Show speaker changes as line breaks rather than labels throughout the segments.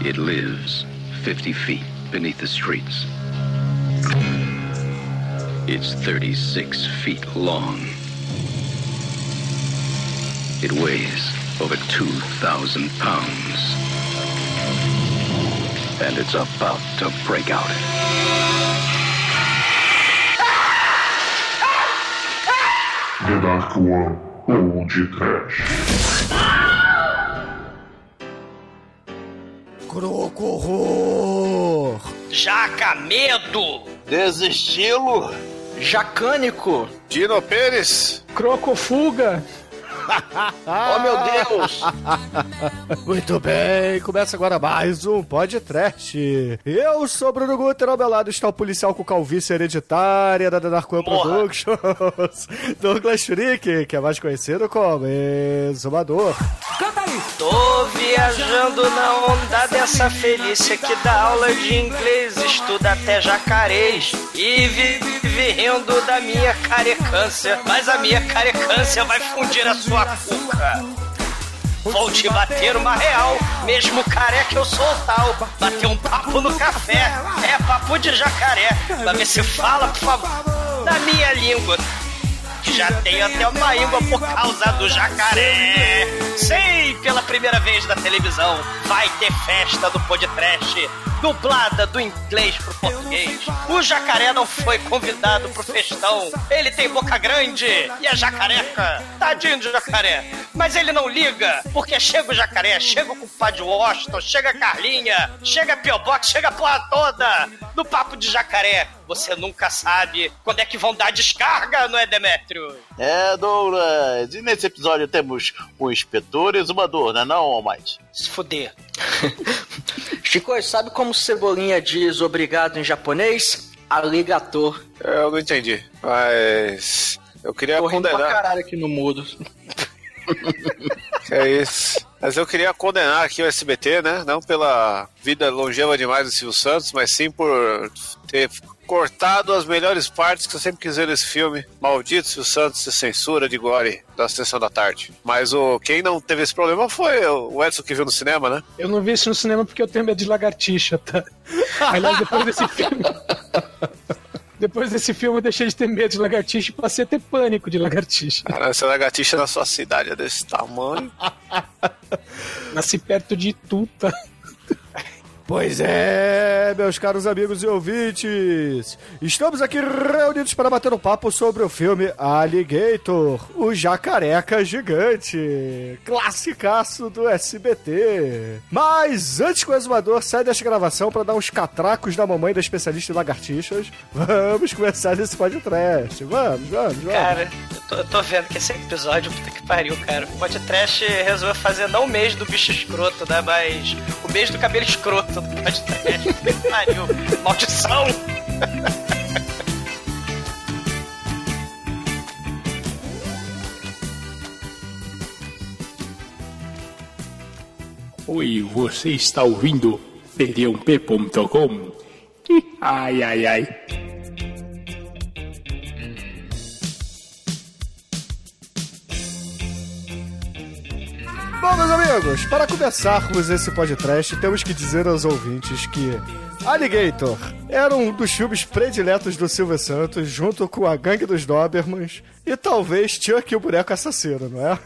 It lives 50 feet beneath the streets. It's 36 feet long. It weighs over 2,000 pounds. And it's about to break out.
The Dark One Trash.
Crocorro!
Jaca Medo!
Desestilo.
Jacânico!
Dino Pérez.
Crocofuga.
Oh meu Deus!
Muito bem, começa agora mais um podcast. Eu sou Bruno Guter, ao meu lado está o policial com calvície hereditária da Dark One
Morra.
Productions, Douglas Freak, que é mais conhecido como Exumador.
Tô viajando na onda dessa felícia que dá aula de inglês, estuda até jacarês e vive rindo da minha carecância. Mas a minha carecância vai fundir a sua cuca. Vou te bater uma real, mesmo careca eu sou tal. Bater um papo no café, é papo de jacaré. Pra ver se fala, por favor, na minha língua. Já tenho até uma íngua por causa do jacaré. Sim, pela primeira vez na televisão, vai ter festa do podcast, dublada do inglês pro português. O jacaré não foi convidado pro festão. Ele tem boca grande e é jacareca. Tadinho de jacaré. Mas ele não liga, porque chega o jacaré, chega o compadre Washington, chega a Carlinha, chega a Piobox, chega a porra toda no papo de jacaré. Você nunca sabe quando é que vão dar descarga, não é, Demétrio?
É, Douglas. E nesse episódio temos um inspetor exumador, não é não, Almighty?
Se fuder. Chico, sabe como Cebolinha diz obrigado em japonês? Aligator.
Eu não entendi, mas eu queria
Tô rindo pra
condenar.
caralho aqui no mudo.
É isso. Mas eu queria condenar aqui o SBT, né? Não pela vida longeva demais do Silvio Santos, mas sim por ter cortado as melhores partes que eu sempre quis ver nesse filme. Maldito Silvio Santos e censura de Gore da Sessão da Tarde. Mas o quem não teve esse problema foi o Edson que viu no cinema, né?
Eu não vi isso no cinema porque eu tenho medo de lagartixa, tá? Aliás, depois desse filme. Depois desse filme eu deixei de ter medo de lagartixa e passei a ter pânico de lagartixa.
Cara, essa lagartixa na sua cidade é desse tamanho.
Nasci perto de Tuta.
Pois é, meus caros amigos e ouvintes, estamos aqui reunidos para bater um papo sobre o filme Alligator, o jacareca gigante, classicaço do SBT. Mas antes que o exumador saia desta gravação para dar uns catracos na mamãe da especialista em lagartixas, vamos começar esse podcast. Vamos, vamos, vamos.
Cara, eu tô, eu tô vendo que esse episódio, puta que pariu, cara. O podcast resolveu fazer não o mês do bicho escroto, né? Mas o mês do cabelo escroto do podcast. Pariu. Maldição!
Oi, você está ouvindo feriãop.com? Ai, ai, ai.
Bom, meus amigos, para começarmos esse podcast, temos que dizer aos ouvintes que Alligator era um dos filmes prediletos do Silvio Santos, junto com a Gangue dos Dobermans e talvez Chuck e o Boneco Assassino, não é?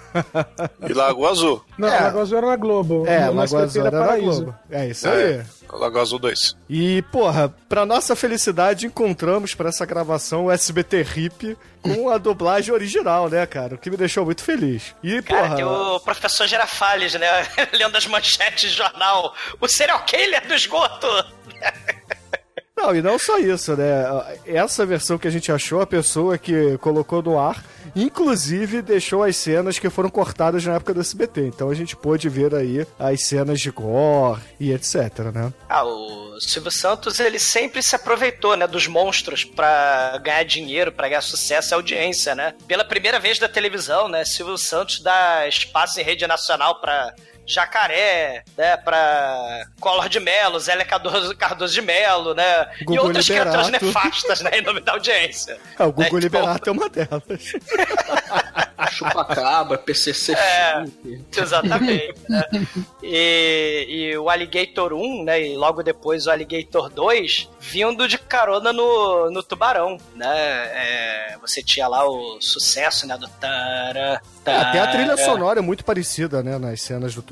E Lago Azul.
Não,
É.
Lagoa Azul era na Globo.
É,
SBT
Azul era na. Globo. É isso aí.
É, Lago Azul 2.
E, porra, pra nossa felicidade, encontramos pra essa gravação o SBT Hip com a dublagem original, né, cara? O que me deixou muito feliz. E,
Cara,
porra...
tem o professor Girafales, né? Lendo as manchetes de jornal. O serial killer do esgoto!
Não, e não só isso, né? Essa versão que a gente achou, a pessoa que colocou no ar, inclusive deixou as cenas que foram cortadas na época do SBT. Então a gente pôde ver aí as cenas de gore e etc, né?
Ah, o Silvio Santos, ele sempre se aproveitou, né, dos monstros pra ganhar dinheiro, pra ganhar sucesso e audiência, né? Pela primeira vez da televisão, né, Silvio Santos dá espaço em rede nacional pra Jacaré, né, pra Collor de Mello, Zélia Cardoso, Cardoso de Mello, né, e outras criaturas
Liberato.
nefastas, né, em nome da audiência.
É, o Google
Né,
Liberato é uma delas.
Chupacabra, PCC
É. Exatamente. né? E, e o Alligator 1, né? E logo depois o Alligator 2, vindo de carona no, no Tubarão, né? É, você tinha lá o sucesso, né? Do Tara.
É, até a trilha
tara.
sonora é muito parecida, né? Nas cenas do tubarão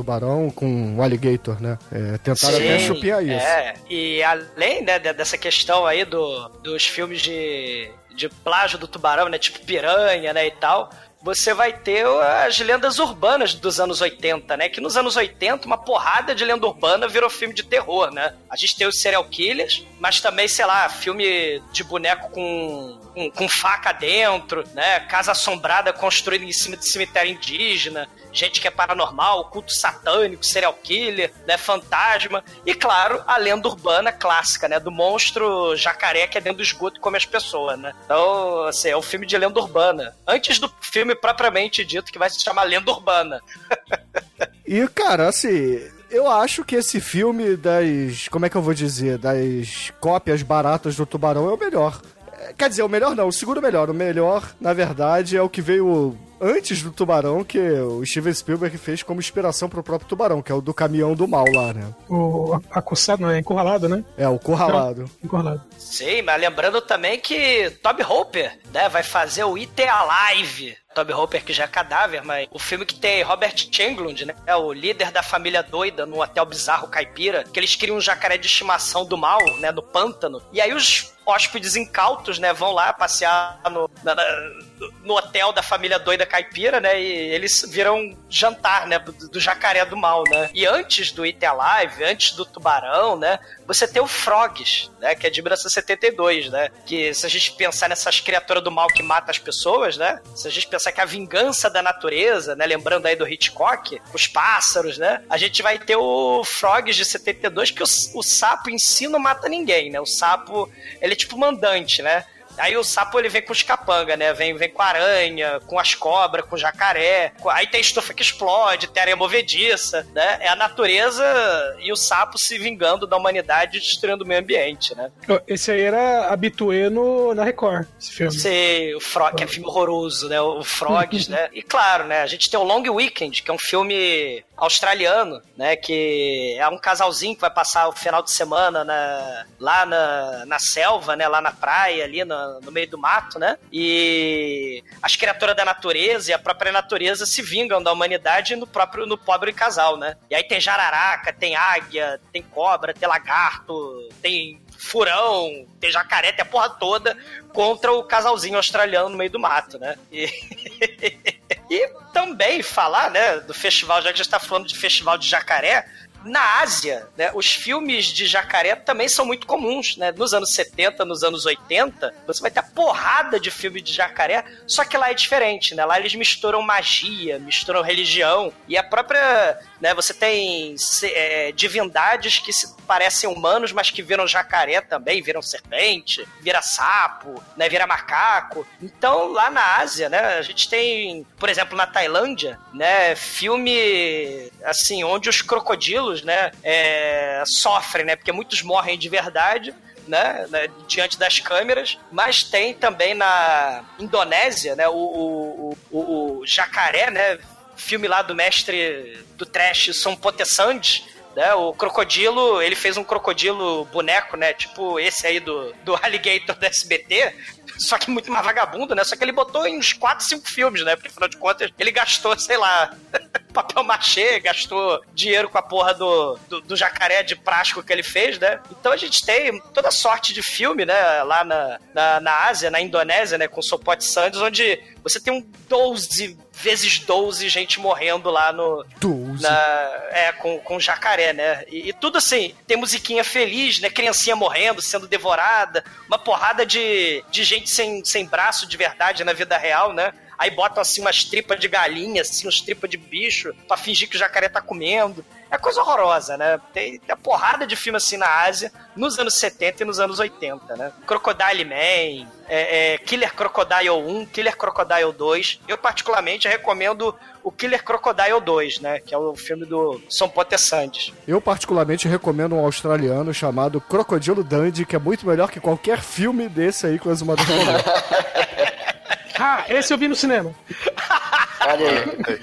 com o alligator, né? É, tentaram
Sim,
até chupinhar isso.
É, e além né, de- dessa questão aí do, dos filmes de, de plágio do tubarão, né? Tipo piranha, né? E tal. Você vai ter as lendas urbanas dos anos 80, né? Que nos anos 80, uma porrada de lenda urbana virou filme de terror, né? A gente tem os serial killers, mas também, sei lá, filme de boneco com, com, com faca dentro, né? Casa assombrada construída em cima de cemitério indígena, gente que é paranormal, culto satânico, serial killer, né? Fantasma. E, claro, a lenda urbana clássica, né? Do monstro jacaré que é dentro do esgoto e come as pessoas, né? Então, assim, é um filme de lenda urbana. Antes do filme propriamente dito, que vai se chamar Lenda Urbana.
E, cara, assim, eu acho que esse filme das. Como é que eu vou dizer? Das cópias baratas do Tubarão é o melhor. É, Quer dizer, o melhor não, o segundo melhor. O melhor, na verdade, é o que veio antes do Tubarão, que o Steven Spielberg fez como inspiração pro próprio Tubarão, que é o do caminhão do mal lá, né?
O acossado, não é encurralado, né?
É, o Curralado.
Encurralado.
Sim, mas lembrando também que Toby Hooper, né, vai fazer o It Alive. Toby Hooper, que já é cadáver, mas o filme que tem Robert Englund, né? É o líder da família doida no hotel bizarro caipira, que eles criam um jacaré de estimação do mal, né? No pântano. E aí os hóspedes incautos, né? Vão lá passear no, na- no hotel da família doida caipira, né? E eles viram jantar, né? Do, do jacaré do mal, né? E antes do It Alive, antes do tubarão, né? Você tem o Frogs, né? Que é de 1972, né? Que se a gente pensar nessas criaturas do mal que matam as pessoas, né? Se a gente pensar que a vingança da natureza, né? Lembrando aí do Hitchcock, os pássaros, né? A gente vai ter o Frogs de 72, que o, o sapo em si não mata ninguém, né? O sapo, ele é tipo mandante, né? Aí o sapo ele vem com os capanga, né? Vem, vem com aranha, com as cobras, com jacaré. Aí tem estufa que explode, tem areia movediça, né? É a natureza e o sapo se vingando da humanidade e destruindo o meio ambiente, né?
Esse aí era habituê no, na Record, esse filme.
Sei, o Frog, que é filme horroroso, né? O Frogs, né? E claro, né? A gente tem o Long Weekend, que é um filme australiano, né? Que é um casalzinho que vai passar o final de semana na- lá na, na selva, né? Lá na praia, ali no, no meio do mato, né? E as criaturas da natureza e a própria natureza se vingam da humanidade no próprio no pobre casal, né? E aí tem jararaca, tem águia, tem cobra, tem lagarto, tem furão, tem jacaré, tem a porra toda contra o casalzinho australiano no meio do mato, né? E, e também falar, né, do festival, já que a gente tá falando de festival de jacaré, na Ásia, né, os filmes de jacaré também são muito comuns, né? Nos anos 70, nos anos 80, você vai ter a porrada de filme de jacaré, só que lá é diferente, né? Lá eles misturam magia, misturam religião, e a própria, né, você tem é, divindades que se parecem humanos, mas que viram jacaré também, viram serpente, vira sapo, né, vira macaco. Então, lá na Ásia, né, a gente tem, por exemplo, na Tailândia, né, filme assim, onde os crocodilos, né, é, sofrem, né, porque muitos morrem de verdade. Né, né, diante das câmeras, mas tem também na Indonésia, né, o, o, o, o jacaré, né, filme lá do mestre do trash Som Potesand, né? O crocodilo, ele fez um crocodilo boneco, né? Tipo esse aí do, do Alligator do SBT, só que muito mais vagabundo, né? Só que ele botou em uns 4, 5 filmes, né? Porque afinal de contas, ele gastou, sei lá, papel machê, gastou dinheiro com a porra do, do, do jacaré de plástico que ele fez, né? Então a gente tem toda sorte de filme, né? Lá na, na, na Ásia, na Indonésia, né? Com Sopot Sands, onde você tem um 12 vezes 12 gente morrendo lá no.
12.
Na, é, com, com jacaré, né? E, e tudo assim, tem musiquinha feliz, né? Criancinha morrendo, sendo devorada, uma porrada de, de gente sem, sem braço de verdade na vida real, né? Aí botam assim umas tripas de galinha, assim, uns tripas de bicho, pra fingir que o jacaré tá comendo. É coisa horrorosa, né? Tem, tem a porrada de filme assim na Ásia, nos anos 70 e nos anos 80, né? Crocodile Man, é, é, Killer Crocodile 1, Killer Crocodile 2. Eu, particularmente, recomendo o Killer Crocodile 2, né? Que é o filme do São Potessantes.
Eu particularmente recomendo um australiano chamado Crocodilo Dundee, que é muito melhor que qualquer filme desse aí que o Azumador falou.
Ah, esse eu vi no cinema.
Olha aí.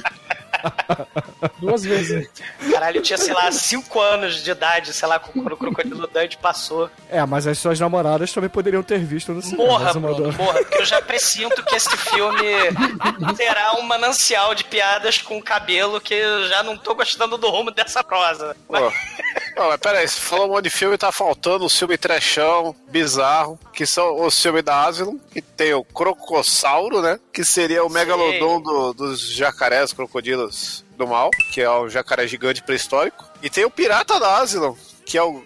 Duas vezes.
Caralho, eu tinha, sei lá, 5 anos de idade, sei lá, quando o Crocodilo Dante passou.
É, mas as suas namoradas também poderiam ter visto no cinema.
Morra. Bruno, morra, porque eu já presinto que esse filme será um manancial de piadas com cabelo que eu já não tô gostando do rumo dessa prosa.
Pô. Não, mas pera aí, você falou um monte de filme tá faltando o filme trechão, bizarro, que são os filmes da Asylum, que tem o Crocossauro, né? Que seria o megalodon do- dos jacarés, crocodilos do mal, que é o jacaré gigante pré-histórico. E tem o Pirata da Asylum, que é o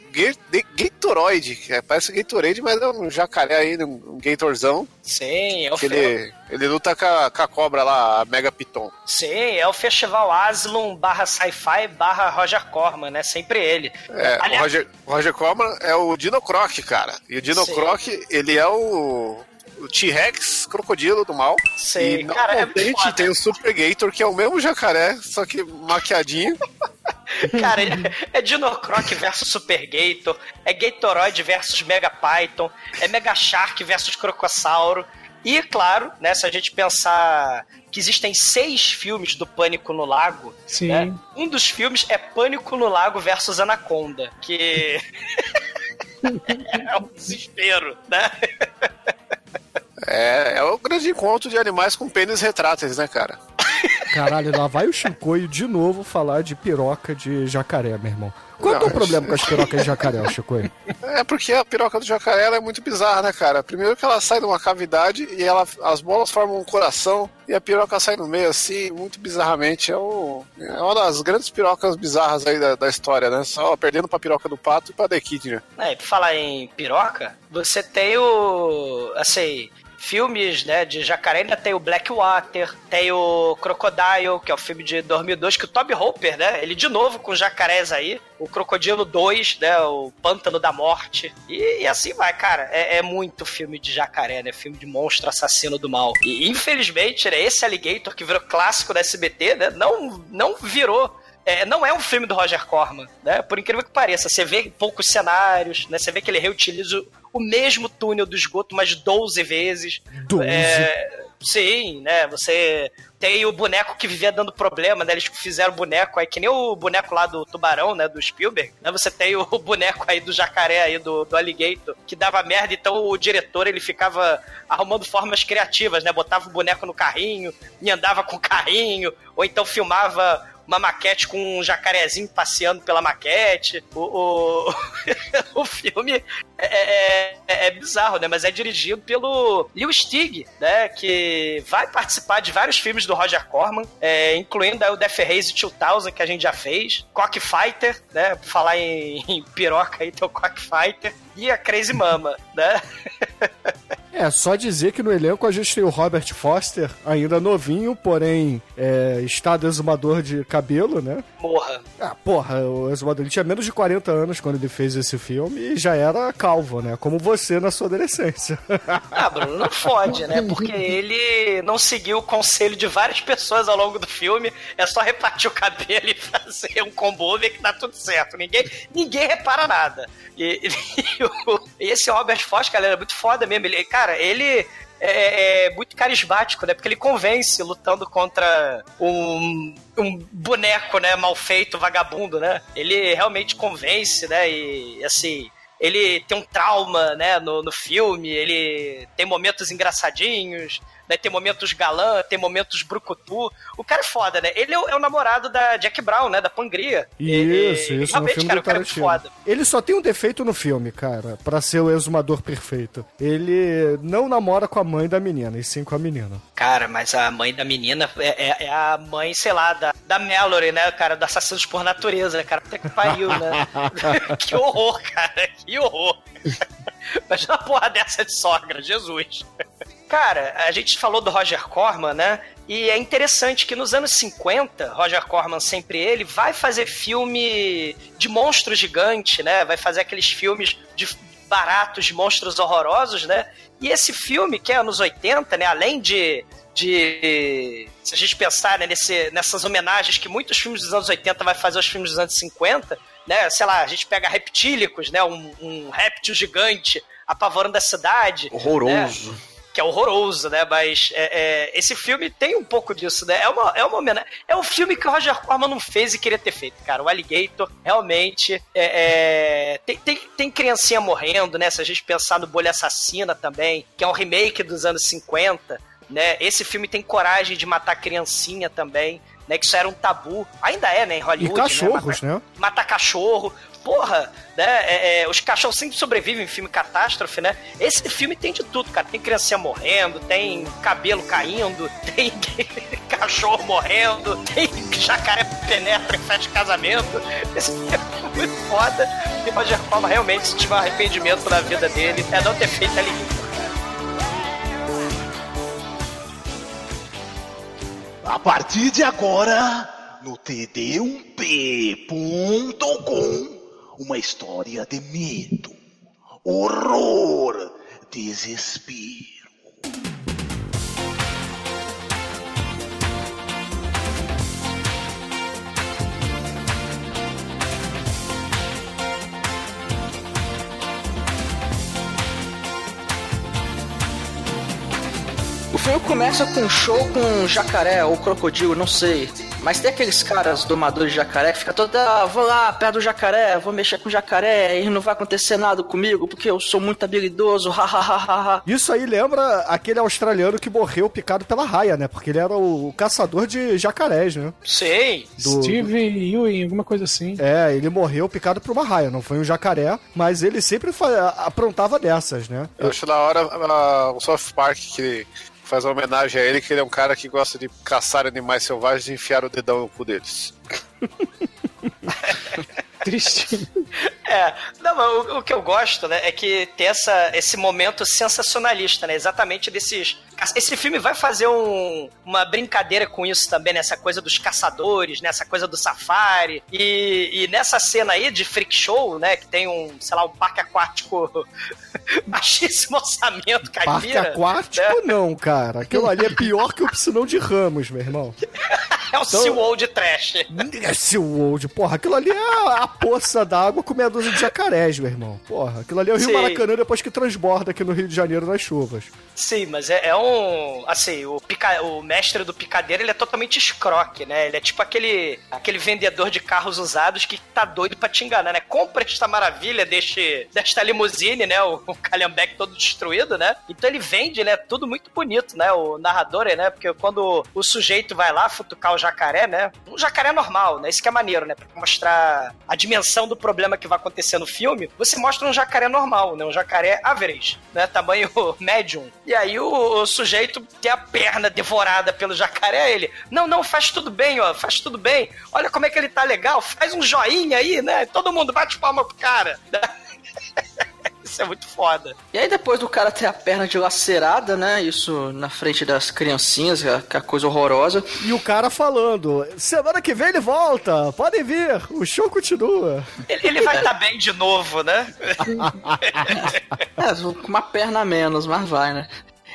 Gatoroid, que é, parece Gatorade, mas é um jacaré aí, um, Gatorzão,
Sim, é o,
ele, ele luta com a, com a cobra lá, a Mega Piton.
Sim, é o Festival Asylum barra Sci-Fi barra Roger Corman, né? Sempre ele.
É, o
Aliás-
Roger, o Roger Corman é o Dino Croc, cara. E o Dino
Sim.
Croc, ele é o, o T-Rex crocodilo do mal.
Sim,
e não
cara, é
contente, tem o Super Gator, que é o mesmo jacaré, só que maquiadinho.
Cara, é- é Dinocroc versus Super Gator, é Gatoroid versus Mega Python, é Mega Shark versus Crocossauro. E, claro, né, se a gente pensar que existem seis filmes do Pânico no Lago,
Sim.
né, um dos filmes é Pânico no Lago versus Anaconda, que é um desespero, né?
É, é o grande encontro de animais com pênis retráteis, né, cara?
Caralho, lá vai o Chicoio de novo falar de piroca de jacaré, meu irmão. Qual é o
Não,
problema com as pirocas de jacaré, Chicoio?
É porque a piroca do jacaré ela é muito bizarra, né, cara? Primeiro que ela sai de uma cavidade e ela, as bolas formam um coração e a piroca sai no meio, assim, muito bizarramente. É, o, é uma das grandes pirocas bizarras aí da, da história, né? Só perdendo pra piroca do pato e pra The Kid,
É, e por falar em piroca, você tem o. Assim. Filmes, né, de jacaré, ainda tem o Blackwater, tem o Crocodile, que é o filme de 2002, que o Toby Hopper, né, ele de novo com jacarés aí, o Crocodilo 2, né, o Pântano da Morte, e, e assim vai, cara, é, é muito filme de jacaré, né, filme de monstro assassino do mal. E infelizmente, né, esse Alligator que virou clássico da SBT, né, não, não virou é, não é um filme do Roger Corman, né? Por incrível que pareça, você vê poucos cenários, né? Você vê que ele reutiliza o mesmo túnel do esgoto mais 12 vezes.
12?
É, sim, né? Você tem o boneco que vivia dando problema, né? Eles fizeram o boneco aí, que nem o boneco lá do Tubarão, né? Do Spielberg, né? Você tem o boneco aí do jacaré aí, do, do Alligator, que dava merda, então o diretor, ele ficava arrumando formas criativas, né? Botava o boneco no carrinho e andava com o carrinho, ou então filmava uma maquete com um jacarezinho passeando pela maquete. O, o, o filme é, é, é- é bizarro, né? Mas é dirigido pelo Leo Stig, né? Que vai participar de vários filmes do Roger Corman, é, incluindo o Death Race 2000, que a gente já fez, Cockfighter, né? Por falar em, em piroca aí, tem o Cockfighter. E a Crazy Mama, né?
É, só dizer que no elenco a gente tem o Robert Foster, ainda novinho, porém é, estado exumador de cabelo, né?
Morra.
Ah, porra, o exumador ele tinha menos de 40 anos quando ele fez esse filme e já era calvo, né? Como você na sua adolescência.
Ah, Bruno, não fode, né? Porque ele não seguiu o conselho de várias pessoas ao longo do filme. É só repartir o cabelo e fazer um combo over que dá tudo certo. Ninguém, ninguém repara nada. E, e e esse Robert Foster, ele é muito foda mesmo. Ele, cara, ele é, é muito carismático, né? Porque ele convence lutando contra um, um boneco, né? Mal feito, vagabundo, né? Ele realmente convence, né? E assim ele tem um trauma, né, no, no filme, ele tem momentos engraçadinhos, né, tem momentos galã, tem momentos brucutu. O cara é foda, né? Ele é o, é o namorado da Jack Brown, né, da Pangria.
Isso,
E-
isso,
realmente,
filme
cara,
do
o cara é foda.
Ele só tem um defeito no filme, cara, pra ser o exumador perfeito. Ele não namora com a mãe da menina, e sim com a menina.
Cara, mas a mãe da menina é, é- é a mãe, sei lá, da, da Mallory, né, cara, do Assassinos por Natureza, né, cara? Puta que pariu, né? que horror, cara, que horror. Mas uma porra dessa de sogra, Jesus. Cara, a gente falou do Roger Corman, né? E é interessante que nos anos 50, Roger Corman, sempre ele, vai fazer filme de monstro gigante, né? Vai fazer aqueles filmes de baratos, de monstros horrorosos, né? E esse filme, que é anos 80, né? Além de. de se a gente pensar né, nesse, nessas homenagens que muitos filmes dos anos 80 vai fazer aos filmes dos anos 50, né? Sei lá, a gente pega reptílicos, né? Um, um réptil gigante apavorando a cidade.
Horroroso.
né? Que é horroroso, né? Mas é, é, esse filme tem um pouco disso, né? É uma, é uma homenagem. É um filme que o Roger Corman não fez e queria ter feito, cara. O Alligator, realmente, é, é, tem, tem, tem criancinha morrendo, né? Se a gente pensar no Bolha Assassina também, que é um remake dos anos 50, né? Esse filme tem coragem de matar criancinha também. Né, que isso era um tabu. Ainda é, né, em Hollywood.
E cachorros,
né?
né?
Matar cachorro porra, né? É, é, os cachorros sempre sobrevivem em filme catástrofe, né? Esse filme tem de tudo, cara. Tem criancinha morrendo, tem cabelo caindo, tem cachorro morrendo, tem jacaré penetra festa de casamento. Esse filme é muito foda. E Roger Corman realmente, se tiver um arrependimento na vida dele, é não ter feito a limite.
A partir de agora, no td1p.com uma história de medo, horror, desespero.
O filme começa com um show com um jacaré ou crocodilo, não sei. Mas tem aqueles caras domadores de jacaré que fica todo, ah, vou lá perto do jacaré, vou mexer com o jacaré e não vai acontecer nada comigo porque eu sou muito habilidoso, hahaha.
Isso aí lembra aquele australiano que morreu picado pela raia, né? Porque ele era o caçador de jacarés, né?
Sei.
Do...
Steve Ewing, alguma coisa assim.
É, ele morreu picado por uma raia, não foi um jacaré, mas ele sempre aprontava dessas, né?
Eu acho da hora uh, o South Park que faz uma homenagem a ele, que ele é um cara que gosta de caçar animais selvagens e enfiar o dedão no cu deles.
Triste.
É, não, mas o, o, que eu gosto, né, é que tem essa, esse momento sensacionalista, né, exatamente desses... Esse filme vai fazer um, uma brincadeira com isso também, nessa né, coisa dos caçadores, nessa né, coisa do safari, e, e, nessa cena aí de freak show, né, que tem um, sei lá, um parque aquático baixíssimo orçamento, caipira.
Parque aquático né? não, cara, aquilo ali é pior que o piscinão de Ramos, meu irmão.
é o então, SeaWorld trash.
É SeaWorld, porra, aquilo ali é a poça d'água com meia dúzia de jacarés, meu irmão. Porra, aquilo ali é o Rio Sim. Maracanã depois que transborda aqui no Rio de Janeiro nas chuvas.
Sim, mas é, é um Assim, o, pica, o mestre do picadeiro ele é totalmente escroque, né? Ele é tipo aquele, aquele vendedor de carros usados que tá doido pra te enganar, né? Compra esta maravilha deste, desta limusine, né? O, o Calhambeck todo destruído, né? Então ele vende, né? Tudo muito bonito, né? O narrador, né? Porque quando o sujeito vai lá futucar o jacaré, né? Um jacaré normal, né? Isso que é maneiro, né? Pra mostrar a dimensão do problema que vai acontecer no filme, você mostra um jacaré normal, né? Um jacaré average, né? Tamanho médium. E aí o, o sujeito tem a perna devorada pelo jacaré, ele, não, não, faz tudo bem, ó, faz tudo bem. Olha como é que ele tá legal, faz um joinha aí, né? Todo mundo bate palma pro cara. Isso é muito foda.
E aí, depois do cara ter a perna dilacerada, né? Isso na frente das criancinhas, que é a coisa horrorosa.
E o cara falando: semana que vem ele volta, podem vir, o show continua.
Ele, ele vai estar tá bem de novo, né?
é, com uma perna a menos, mas vai, né?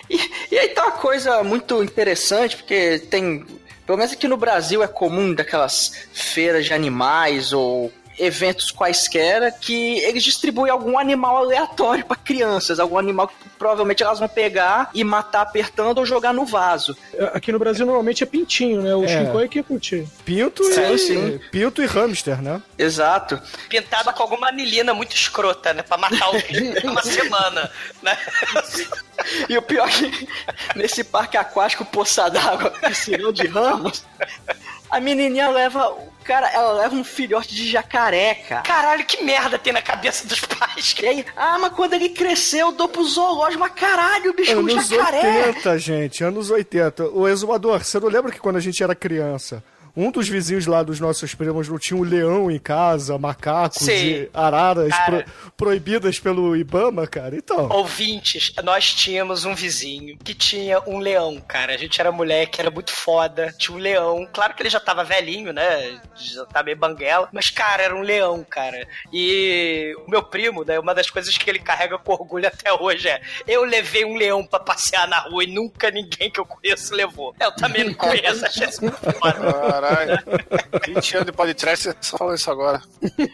E, e aí tá uma coisa muito interessante, porque tem. Pelo menos aqui no Brasil é comum daquelas feiras de animais ou eventos quaisquer que eles distribuem algum animal aleatório para crianças, algum animal que provavelmente elas vão pegar e matar apertando ou jogar no vaso.
Aqui no Brasil normalmente é pintinho, né? O é. É que é curtir.
Pinto sim, e sim. pinto e hamster, né?
Exato.
Pintado com alguma anilina muito escrota, né, para matar o bicho uma semana, né?
E o pior é que nesse parque aquático poça d'água, piscinão de ramos, a menininha leva Cara, ela leva um filhote de jacaré, cara.
Caralho, que merda tem na cabeça dos pais.
E aí, ah, mas quando ele cresceu, eu dou pro zoológico. Mas caralho, bicho,
anos
um jacaré.
Anos 80, gente, anos 80. O exumador, você não lembra que quando a gente era criança, um dos vizinhos lá dos nossos primos não tinha um leão em casa, macacos Sim. e araras pro, proibidas pelo Ibama, cara? Então.
Ouvintes, nós tínhamos um vizinho que tinha um leão, cara. A gente era moleque, era muito foda. Tinha um leão. Claro que ele já tava velhinho, né? Já tá meio banguela. Mas, cara, era um leão, cara. E o meu primo, né? Uma das coisas que ele carrega com orgulho até hoje é: eu levei um leão pra passear na rua e nunca ninguém que eu conheço levou. Eu também não conheço, achei isso muito foda.
Caralho. 20 anos de podcast, você só falou isso agora.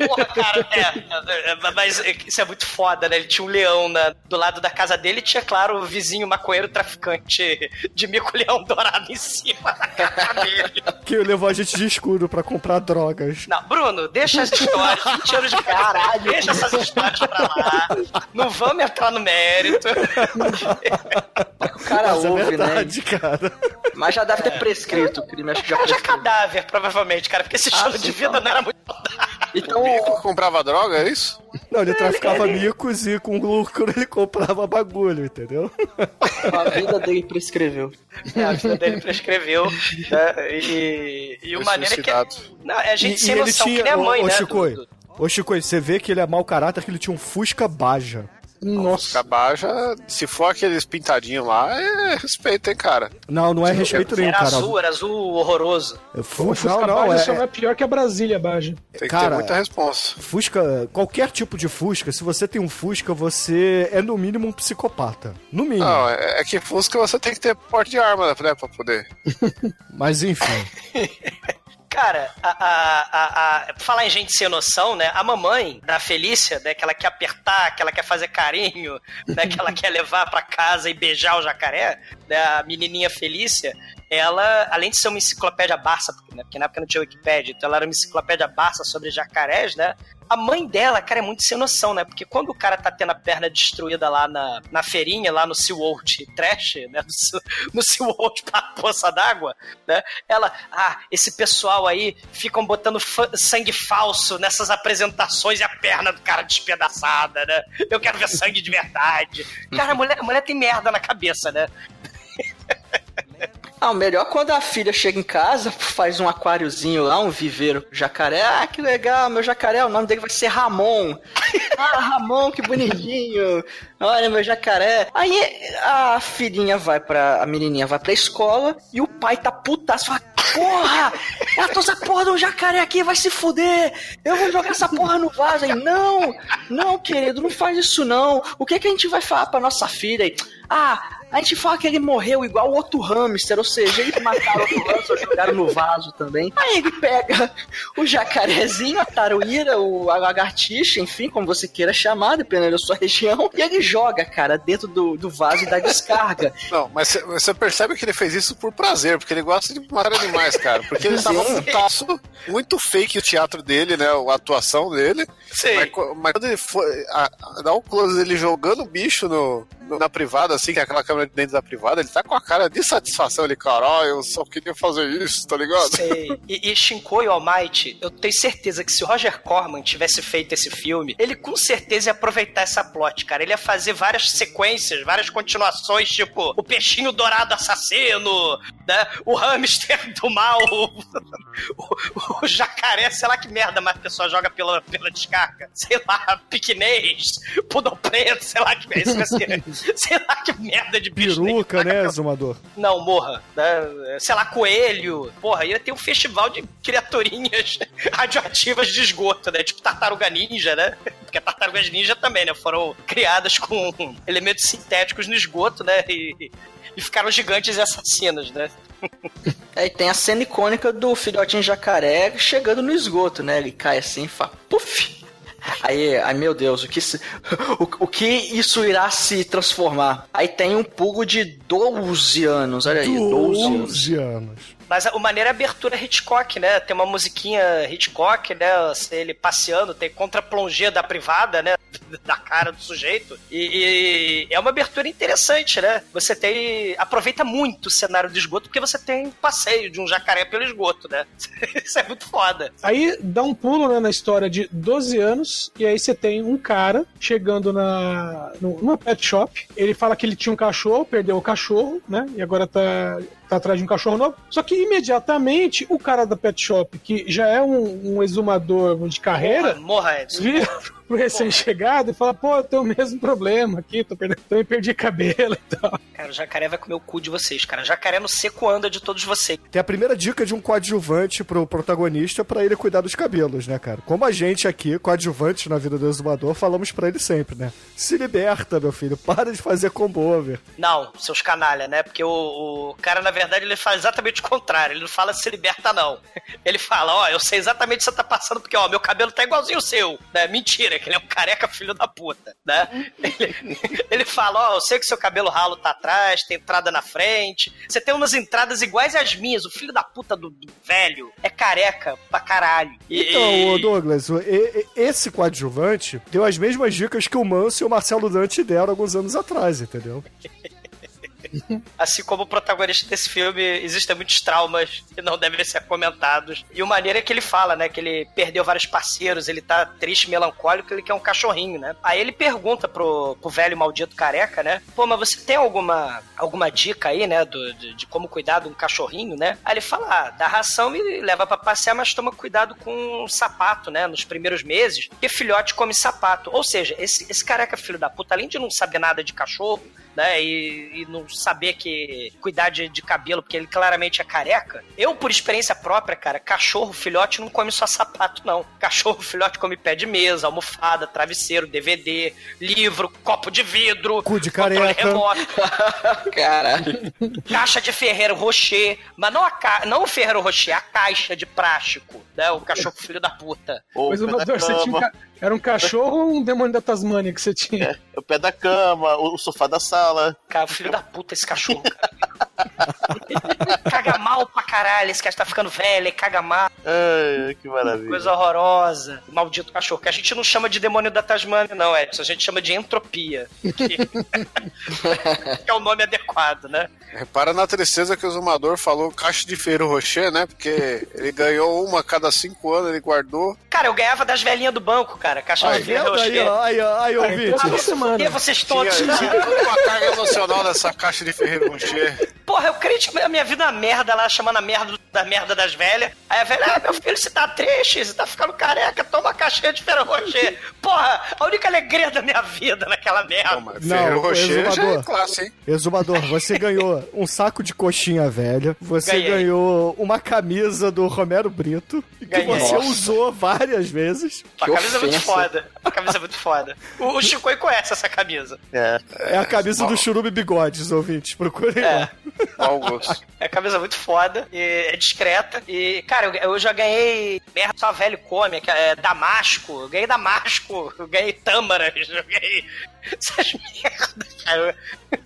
Porra, cara, é, é, Mas isso é muito foda, né? Ele tinha um leão na, do lado da casa dele e tinha, claro, o vizinho maconheiro traficante de mico-leão dourado em cima da casa dele.
Que levou a gente de escuro pra comprar drogas.
Não, Bruno, deixa as histórias, 20 anos de caralho, deixa essas histórias pra lá. Não vamos entrar no mérito.
O cara
Mas é
ouve,
verdade,
né?
cara.
Mas já deve ter prescrito o crime, acho que já
Cara, já é
prescreveu.
Cadáver, provavelmente, cara, porque esse estilo de vida não era muito
Então,
Mico que comprava droga, é isso?
Não, ele traficava micos e com lucro ele comprava bagulho, entendeu?
a vida dele prescreveu.
É, a vida dele prescreveu. né? E, e o maneiro é que.
suicidado.
Não, é a gente
E,
sem
e ele
noção,
tinha.
que nem a mãe,
ô,
né?
Chicoi,
do- do-
ô, Chicoi, você vê que ele é mau caráter, que ele tinha um Fusca Baja.
Nossa.
Cabaja, se for aqueles pintadinhos lá, é respeito, hein, cara?
Não, não é respeito nenhum,
Era
cara.
azul, era azul horroroso.
É
O
Fusca,
Fusca
não, não,
Baja
é,
só não é pior que a Brasília Baja.
Tem que
Cara,
ter muita responsa.
Fusca, qualquer tipo de Fusca, se você tem um Fusca, você é no mínimo um psicopata. No mínimo.
Não, é é que Fusca você tem que ter porte de arma, né, pra poder.
Mas enfim.
Cara, a, a, a, a- falar em gente sem noção, né? A mamãe da Felícia, né? Que ela quer apertar, que ela quer fazer carinho, né? Que ela quer levar pra casa e beijar o jacaré, né? A menininha Felícia, ela, além de ser uma enciclopédia Barça, porque, né, porque na época não tinha Wikipédia, então ela era uma enciclopédia Barça sobre jacarés, né? A mãe dela, cara, é muito sem noção, né? Porque quando o cara tá tendo a perna destruída lá na, na feirinha, lá no SeaWorld Trash, né? No, no SeaWorld pra poça d'água, né? Ela, ah, esse pessoal aí ficam botando sangue falso nessas apresentações e a perna do cara despedaçada, né? Eu quero ver sangue de verdade. Cara, a mulher, a mulher tem merda na cabeça, né?
Ah, o melhor quando a filha chega em casa, faz um aquáriozinho lá, um viveiro jacaré. Ah, que legal, meu jacaré, o nome dele vai ser Ramon. Ah, Ramon, que bonitinho. Olha, meu jacaré. Aí a filhinha vai pra. A menininha vai pra escola e o pai tá putaço. Fala, porra! Ela trouxe a porra de um jacaré aqui, vai se fuder! Eu vou jogar essa porra no vaso aí. Não! Não, querido, não faz isso não. O que, que a gente vai falar pra nossa filha aí? Ah, a gente fala que ele morreu igual o outro hamster, ou seja, eles mataram o outro hamster, jogaram no vaso também. Aí ele pega o jacarezinho, a taruíra, o, a lagartixa, enfim, como você queira chamar, dependendo da sua região, e ele joga, cara, dentro do, do vaso e dá descarga.
Não, mas cê- você percebe que ele fez isso por prazer, porque ele gosta de matar animais, cara. Porque ele
Sim.
tava um taço muito fake o teatro dele, né? A atuação dele.
Sim.
Mas, mas quando ele foi. A, a- dá um close dele jogando o bicho no- na privada, assim, que é aquela câmera de dentro da privada, ele tá com a cara de satisfação ali, caralho, eu só queria fazer isso, tá ligado?
Sei. E, e Shinkoi Almighty, eu tenho certeza que se o Roger Corman tivesse feito esse filme, ele com certeza ia aproveitar essa plot, cara. Ele ia fazer várias sequências, várias continuações, tipo o peixinho dourado assassino, né? O hamster do mal, o, o- o jacaré, sei lá que merda mais a pessoa joga pela, pela descarga. Sei lá, piquenês, pudor preto, sei lá que ser. Sei lá que merda de bicho.
Peruca, né, Zumador?
não, morra. Né? Sei lá, coelho. Porra, ia ter um festival de criaturinhas radioativas de esgoto, né? Tipo tartaruga ninja, né? Porque tartarugas ninja também, né? Foram criadas com elementos sintéticos no esgoto, né? E, e ficaram gigantes e assassinos, né?
Aí tem a cena icônica do filhotinho jacaré chegando no esgoto, né? Ele cai assim e fala, puf! Aí, ai meu Deus, o que, se- o, o que isso irá se transformar? Aí tem um pulo de 12 anos, olha aí, 12 anos.
12 anos.
Mas o maneiro é a abertura Hitchcock, né? Tem uma musiquinha Hitchcock, né? Ele passeando, tem contra-plongê da privada, né? Da cara do sujeito. E, e é uma abertura interessante, né? Você tem. Aproveita muito o cenário do esgoto, porque você tem passeio de um jacaré pelo esgoto, né? Isso é muito foda.
Aí dá um pulo né, na história de 12 anos, e aí você tem um cara chegando na numa pet shop. Ele fala que ele tinha um cachorro, perdeu o cachorro, né? E agora tá, tá atrás de um cachorro novo. Só que imediatamente o cara da pet shop, que já é um, um exumador de carreira,
Morra, morra Edson.
vira, pro recém-chegado e fala, pô, eu tenho o mesmo problema aqui, tô perdendo, também perdi cabelo e tal.
Cara, o jacaré vai comer o cu de vocês, cara. Jacaré no seco anda de todos vocês.
Tem a primeira dica de um coadjuvante pro protagonista pra ele cuidar dos cabelos, né, cara? Como a gente aqui, coadjuvantes na vida do exumador, falamos pra ele sempre, né? Se liberta, meu filho, para de fazer combo over.
Não, seus canalha, né? Porque o, o cara, na verdade, ele fala exatamente o contrário. Ele não fala se liberta, não. Ele fala, ó, eu sei exatamente o que você tá passando, porque, ó, meu cabelo tá igualzinho o seu. Né? Mentira, ele é um careca filho da puta, né? Ele, ele fala, ó, eu sei que seu cabelo ralo tá atrás, tem entrada na frente. Você tem umas entradas iguais às minhas. O filho da puta do, do velho é careca pra caralho. E-
Então, ô Douglas, esse coadjuvante deu as mesmas dicas que o Manso e o Marcelo Dante deram alguns anos atrás, entendeu?
Assim como o protagonista desse filme, existem muitos traumas que não devem ser comentados. E o maneiro é que ele fala, né? Que ele perdeu vários parceiros, ele tá triste, melancólico, ele quer um cachorrinho, né? Aí ele pergunta pro, pro velho maldito careca, né? Pô, mas você tem alguma, alguma dica aí, né? do- de, de como cuidar de um cachorrinho, né? Aí ele fala, ah, dá ração e leva pra passear, mas toma cuidado com o sapato, né? Nos primeiros meses, porque filhote come sapato. Ou seja, esse, esse careca filho da puta, além de não saber nada de cachorro, né? E, e não saber que cuidar de, de cabelo, porque ele claramente é careca. Eu, por experiência própria, cara, cachorro filhote não come só sapato, não. Cachorro filhote come pé de mesa, almofada, travesseiro, DVD, livro, copo de vidro,
Cu de
controle
careca.
remoto,
Caralho.
caixa de Ferreiro Rocher, mas não, a ca... não o Ferreiro Rocher, a caixa de plástico, né? O cachorro filho da puta.
Mas
o
Mador, você tinha Era um cachorro ou um demônio da Tasmânia que você tinha?
o pé da cama, o sofá da sala.
Cara, filho da puta esse cachorro, cara. caga mal pra caralho, esse cara tá ficando velho, ele caga mal,
Ai, que maravilha.
coisa horrorosa. Maldito cachorro, que a gente não chama de demônio da Tasmânia, não, Edson, a gente chama de entropia. Que, que é o nome adequado, né?
Repara na tristeza que o Zumador falou caixa de Ferro Rocher, né? Porque ele ganhou uma a cada cinco anos, ele guardou.
Cara, eu ganhava das velhinhas do banco, cara, caixa
Tá
de Ferreiro
vendo aí, ó, aí, ó, aí, ouvinte?
então
Ah,
semana.
e vocês todos.
Tinha, tinha toda uma carga emocional nessa caixa de Ferreiro Rocher.
Porra, eu crente a minha vida é uma merda lá, chamando a merda da merda das velhas. Aí a velha, ah, meu filho, você tá triste, você tá ficando careca, toma uma caixinha de Ferro Rocher. Porra, a única alegria da minha vida naquela merda.
Não, Ferreiro Rocher já é
exumador.
classe, hein?
Exumador, você ganhou um saco de coxinha velha, você
Ganhei.
ganhou uma camisa do Romero Brito, que
Ganhei.
você
Nossa.
usou várias vezes.
a
que
camisa é muito. Foda. A camisa é muito foda. O, o Chico conhece essa camisa.
É.
É a camisa do Churume Bigodes, ouvintes. Procurem
É.
lá.
Gosto.
É a camisa muito foda, e é discreta. E, cara, eu, eu já ganhei merda só velho come, que é Damasco. Eu ganhei Damasco, eu ganhei Tâmaras, eu ganhei essas merdas, cara.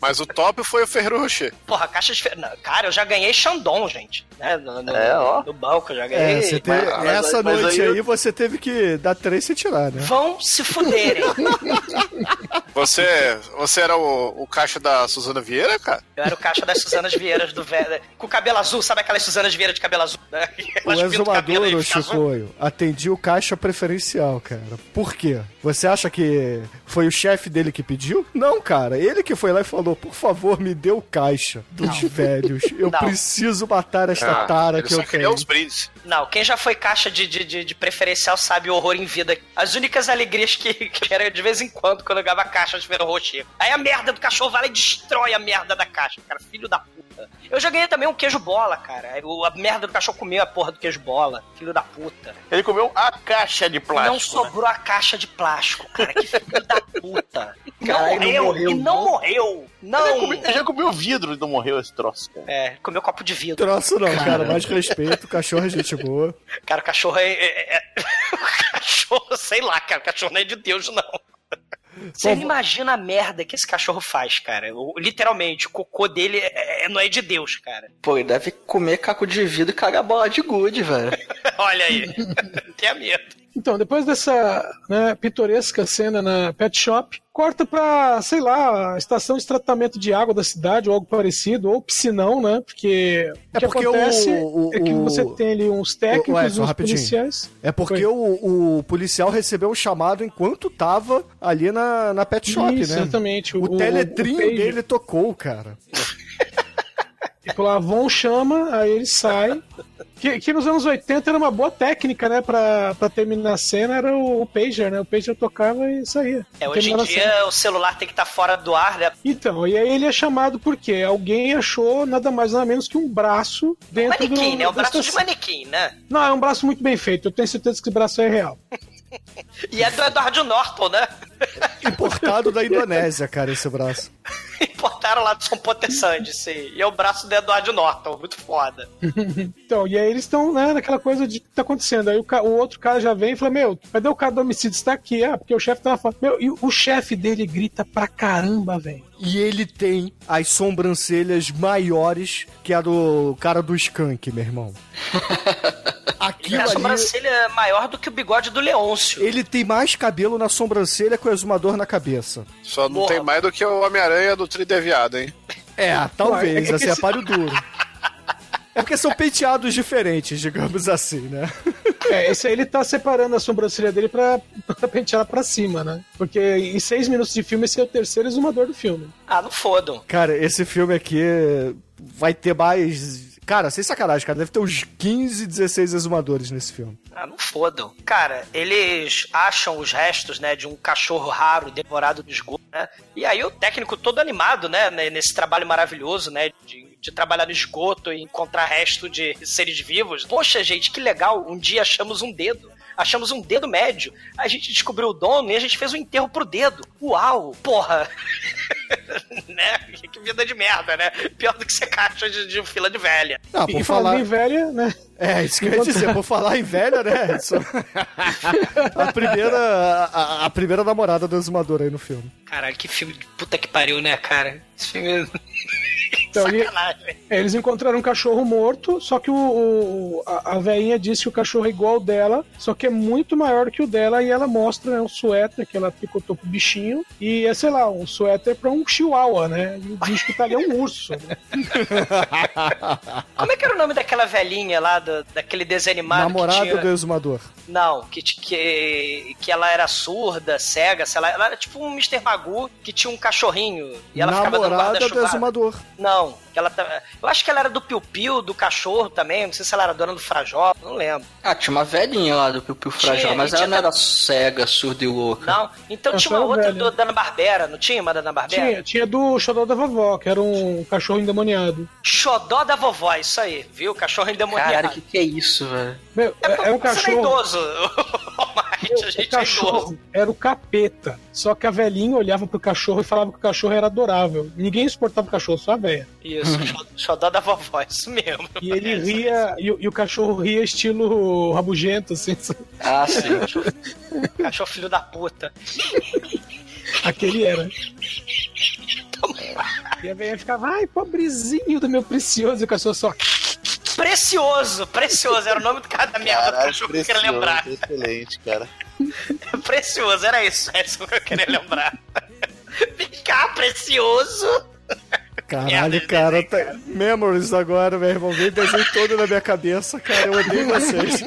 Mas o top foi o Ferreiro Rocher.
Porra, caixa de. fe- não, Cara, eu já ganhei Xandão, gente. Né? No, no-
É, ó.
no banco, eu já ganhei.
É, você teve-
mas-
essa
mas
noite
aí
aí,
eu-
você teve que dar três e tirar, né?
Vão se fuderem.
Você, você era o, o caixa da Suzana Vieira, cara?
Eu era o caixa das Suzanas Vieiras do velho. Com cabelo azul, sabe aquelas Suzanas Vieiras de cabelo azul? Né?
O
o
exumador. Chicoio, atendia o caixa preferencial, cara. Por quê? Você acha que foi o chefe dele que pediu? Não, cara. Ele que foi lá e falou: por favor, me dê o caixa dos velhos. Eu
Não.
preciso matar esta tara
Ah, ele
que eu tenho.
os brindes.
Não, quem já foi caixa de, de, de, de preferencial sabe o horror em vida. As únicas alegrias que, que era de vez em quando quando eu ganhava caixa de Ferro Rocher. Aí a merda do cachorro vai lá e destrói a merda da caixa, cara. Filho da puta. Eu já ganhei também um queijo bola, cara. A merda do cachorro comeu a porra do queijo bola. Filho da puta.
Ele comeu a caixa de plástico.
não sobrou a caixa de plástico, cara. Que filho da puta. Não
Caralho, não
morreu,
morreu,
e não
não?
morreu.
Ele já
Não.
comeu- ele já comeu vidro e não morreu esse troço. Cara.
É, comeu copo de vidro.
Troço não, cara. Mais respeito. O cachorro é gente boa.
Cara, o cachorro é. é- é- o cachorro, sei lá, cara. O cachorro não é de Deus, não. Você não imagina a merda que esse cachorro faz, cara. O- literalmente, o cocô dele é- é- não é de Deus, cara.
Pô, ele deve comer caco de vidro e cagar bola de gude, velho.
Olha aí. Tenha medo.
Então, depois dessa né, pitoresca cena na pet shop, corta pra, sei lá, a estação de tratamento de água da cidade ou algo parecido, ou piscinão, né? Porque
É
o que
porque
acontece
o- o-
é que você tem ali uns técnicos,
o Edson,
uns
rapidinho.
policiais.
É porque o, o policial recebeu um chamado enquanto tava ali na, na pet shop,
Isso,
né?
Exatamente.
O,
o
teletrim
o pager.
dele tocou, cara.
Tipo, lá, Von chama, aí ele sai. Que, que nos anos 80 era uma boa técnica, né? Pra, pra terminar a cena, era o, o pager, né? O pager tocava e saía.
É, hoje em dia o celular tem que estar fora do ar, né?
Então, e aí ele é chamado porque alguém achou nada mais nada menos que um braço dentro
Manequim,
do.
né? O
da
braço de manequim, né?
Não, é um braço muito bem feito. Eu tenho certeza que esse braço é real.
E é do Edward Norton, né?
Importado da Indonésia, cara, esse braço.
Importaram lá do São Potessande, sim. E é o braço do Edward Norton, muito foda.
Então, e aí eles estão, né, naquela coisa de que tá acontecendo. Aí o, o outro cara já vem e fala: Meu, cadê o cara do homicídio? Está aqui. Ah, porque o chefe tava falando. Meu, e o chefe dele grita pra caramba, velho.
E ele tem as sobrancelhas maiores que a do cara do Skank, meu irmão. Aquilo
a sobrancelha é maior do que o bigode do Leôncio.
ele tem mais cabelo na sobrancelha que o exumador na cabeça.
Só não
Porra.
tem mais do que o Homem-Aranha do Trideviado, hein?
É, talvez, assim, é
esse-
páreo duro. É porque são penteados diferentes, digamos assim, né?
É, esse aí ele tá separando a sobrancelha dele pra, pra pentear pra cima, né? Porque em seis minutos de filme esse é o terceiro exumador do filme.
Ah, não fodam.
Cara, esse filme aqui vai ter mais. Cara, sem sacanagem, cara, deve ter uns 15, 16 exumadores nesse filme.
Ah, não fodam. Cara, eles acham os restos, né, de um cachorro raro devorado no esgoto, né? E aí o técnico todo animado, né, nesse trabalho maravilhoso, né, de, de trabalhar no esgoto e encontrar resto de seres vivos. Poxa, gente, que legal. Um dia achamos um dedo. Achamos um dedo médio. A gente descobriu o dono e a gente fez um enterro pro dedo. Uau! Porra! né? Que vida de merda, né? Pior do que ser caixa de, de fila de velha.
Ah,
e
por
falando
falar.
em velha, né?
É, isso que eu ia dizer, por falar em velha, né? Isso- a, primeira, a, a primeira namorada do exumador aí no filme.
Caralho, que filme de puta que pariu, né, cara? Esse filme.
Então, ele-
Sacanagem.
Eles encontraram um cachorro morto, só que o, o- a, a veinha disse que o cachorro é igual ao dela, só que é muito maior que o dela, e ela mostra né, um suéter que ela tricotou pro bichinho, e é, sei lá, um suéter pra um chihuahua, né? E o bicho que tá ali é um urso. né?
Como é que era o nome daquela velhinha lá, do- daquele desenho animado que
Namorada
tinha...
do exumador.
Não, que, que, que ela era surda, cega, sei lá. Ela era tipo um Mr. Magoo que tinha um cachorrinho. E ela ficava dando
Namorada do
guarda-chuva.
exumador.
Não, Tchau! Que ela tá... Eu acho que ela era do Piu Piu, do cachorro também. Não sei se ela era dona do Frajó, não lembro.
Ah, tinha uma velhinha lá do Piu Piu Frajó,
Tinha,
mas ela não era cega, surda e louca.
Não? Então
Essa
tinha uma outra
velha.
do Dana Barbera, não tinha uma Dana Barbera?
Tinha, tinha do xodó da vovó, que era um cachorro endemoniado.
Xodó da vovó, isso aí, viu? Cachorro endemoniado.
Cara, que que é isso, velho?
Meu, é, é um
não é
cachorro.
idoso, a
O
gente é
cachorro era o capeta. Só que a velhinha olhava pro cachorro e falava que o cachorro era adorável. Ninguém suportava o cachorro, só a velha.
Isso, xo- xodó da vovó, isso mesmo.
E ele ria, e, o- e o cachorro ria estilo rabugento, assim. sabe?
Ah, sim.
Cachorro filho da puta.
Aquele era. E a velha ficava, ai, pobrezinho do meu precioso. E o cachorro só.
Precioso, precioso, era o nome do cara da merda do
Caralho,
cachorro que eu queria
precioso,
lembrar.
excelente, cara.
Precioso, era isso, é isso que eu queria lembrar. Vem cá, precioso.
Caralho,
Merda,
cara, tá... Memories agora, meu irmão. Veio o desenho todo na minha cabeça, cara. Eu odeio vocês.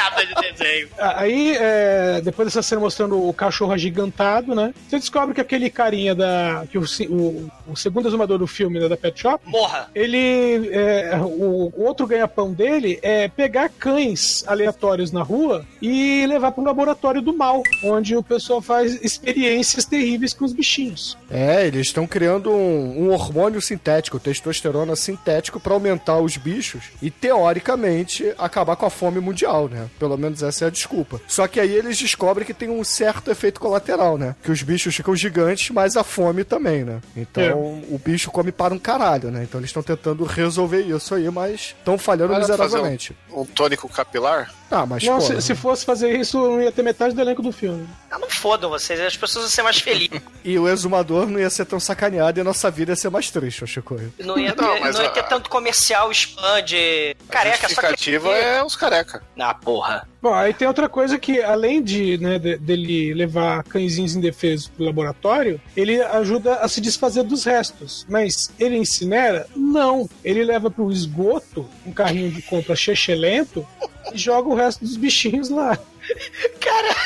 Merda de desenho.
Ah, Aí, é, depois dessa cena mostrando o cachorro agigantado, né? Você descobre que aquele carinha da. que o, o, o segundo exumador do filme, né, da Pet Shop,
Morra.
ele. é, o, o outro ganha-pão dele é pegar cães aleatórios na rua e levar para um laboratório do mal, onde o pessoal faz experiências terríveis com os bichinhos.
É, eles estão criando um, um hormônio sintético, testosterona sintético, pra aumentar os bichos e, teoricamente, acabar com a fome mundial, né? Pelo menos essa é a desculpa. Só que aí eles descobrem que tem um certo efeito colateral, né? Que os bichos ficam gigantes, mas a fome também, né? Então
É.
o bicho come para um caralho, né? Então eles estão tentando resolver isso aí, mas estão falhando
era fazer
miseravelmente.
Um tônico capilar?
Ah, mas
Não,
pô,
se, se fosse fazer isso, não ia ter metade do elenco do filme.
Ah, não fodam vocês, as pessoas vão ser mais felizes.
E o exumador não ia ser tão sacaneado e a nossa vida ia ser mais triste, Chico.
Não ia ter,
Não,
não, ia
a-
ter tanto comercial spam de
A
careca, só que.
justificativa é os careca.
Ah, porra.
Bom, aí tem outra coisa que, além de, né, de- dele levar cãezinhos indefesos pro laboratório, ele ajuda a se desfazer dos restos. Mas ele incinera? Não. Ele leva pro esgoto um carrinho de compra chechelento e joga o resto dos bichinhos lá.
Cara,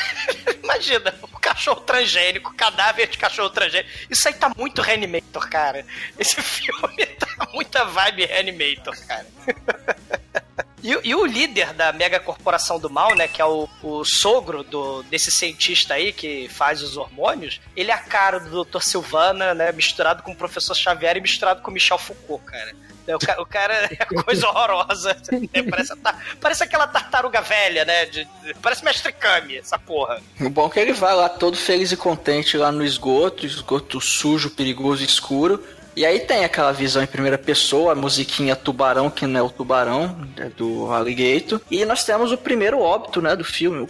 imagina, o cachorro transgênico, cadáver de cachorro transgênico. Isso aí tá muito Reanimator, cara. Esse filme tá muita vibe Reanimator, cara. E, e, o líder da mega corporação do mal, né, que é o, o sogro do, desse cientista aí que faz os hormônios, ele é a cara do Dr. Silvana, né, misturado com o professor Xavier e misturado com o Michel Foucault, cara. O, ca o cara é coisa horrorosa. É, parece, parece aquela tartaruga velha, né? De, de, parece mestre Kami, essa porra.
O bom é que ele vai lá todo feliz e contente lá no esgoto, esgoto sujo, perigoso e escuro. E aí tem aquela visão em primeira pessoa, a musiquinha Tubarão, que não é o Tubarão, é do Alligator. E nós temos o primeiro óbito, né, do filme.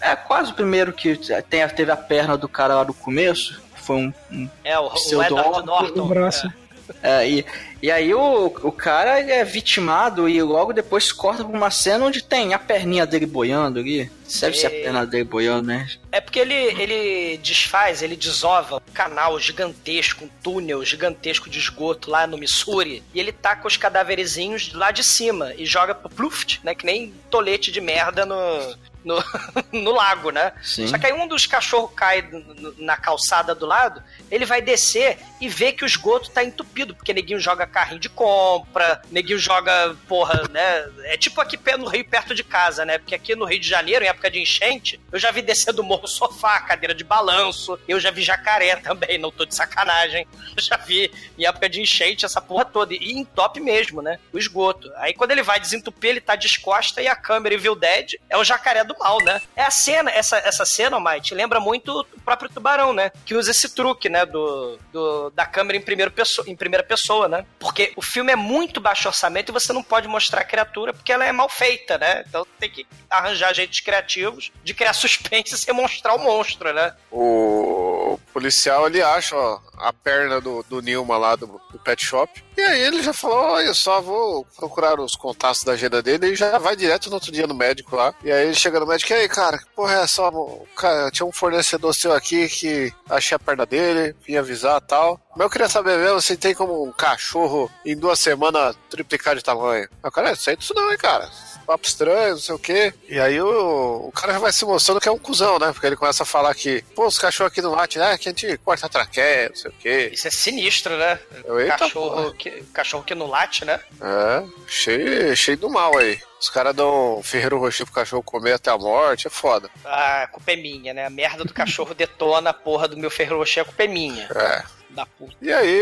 É quase o primeiro que tem, teve a perna do cara lá do começo. Foi um. um
é, o, o Edward Norton.
Um braço.
É.
É, e, e aí o, o cara é vitimado e logo depois corta pra uma cena onde tem a perninha dele boiando ali. Deve ser a perna dele boiando, né?
É porque ele, ele desfaz, ele desova um canal gigantesco, um túnel gigantesco de esgoto lá no Missouri, e ele taca os cadáverezinhos lá de cima e joga pro Pluft, né? Que nem tolete de merda no, no, no lago, né?
Sim.
Só que aí um dos cachorros cai na calçada do lado, ele vai descer e vê que o esgoto tá entupido, porque neguinho joga carrinho de compra, neguinho joga, porra, né? É tipo aqui no Rio, perto de casa, né? Porque aqui no Rio de Janeiro, em época de enchente, eu já vi descer do morro sofá, cadeira de balanço, eu já vi jacaré também, não tô de sacanagem. Eu já vi em época de enchente essa porra toda. E entope mesmo, né? O esgoto. Aí quando ele vai desentupir, ele tá descosta e a câmera Evil Dead é o jacaré do mal, né? É a cena, essa, essa cena, Mike, lembra muito o próprio tubarão, né? Que usa esse truque, né? Do, do, da câmera em, primeiro pessoa, em primeira pessoa, né? Porque o filme é muito baixo orçamento e você não pode mostrar a criatura porque ela é mal feita, né? Então tem que arranjar jeitos criativos de criar suspense sem mostrar o monstro, né?
O policial ele acha ó, a perna do, do Nilma lá do, do, pet shop. E aí ele já falou: olha só, vou procurar os contatos da agenda dele e já vai direto no outro dia no médico lá. E aí ele chega no médico e aí, cara, porra, é só. Cara, tinha um fornecedor seu aqui que achei a perna dele, vim avisar tal. Mas eu queria saber mesmo se tem como um cachorro em duas semanas triplicar de tamanho. Ah, cara, não sei disso não, hein, cara papo estranho, não sei o quê. E aí o, o cara já vai se mostrando que é um cuzão, né? Porque ele começa a falar que, pô, os cachorros aqui no late, né? Que a gente corta a traqueia, não sei o quê.
Isso é sinistro, né?
Eita,
cachorro, que, cachorro que no late, né?
É, cheio, cheio do mal aí. Os caras dão ferreiro roxo pro cachorro comer até a morte, é foda.
Ah, a culpa é minha, né? A merda do cachorro detona a porra do meu ferreiro roxo, a culpa é minha.
É
da puta.
E aí,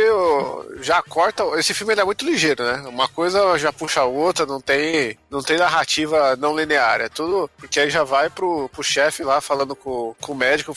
já corta. Esse filme ele é muito ligeiro, né? Uma coisa já puxa a outra, não tem, não tem narrativa não linear. É tudo. Porque aí já vai pro, pro chefe lá falando com, com o médico.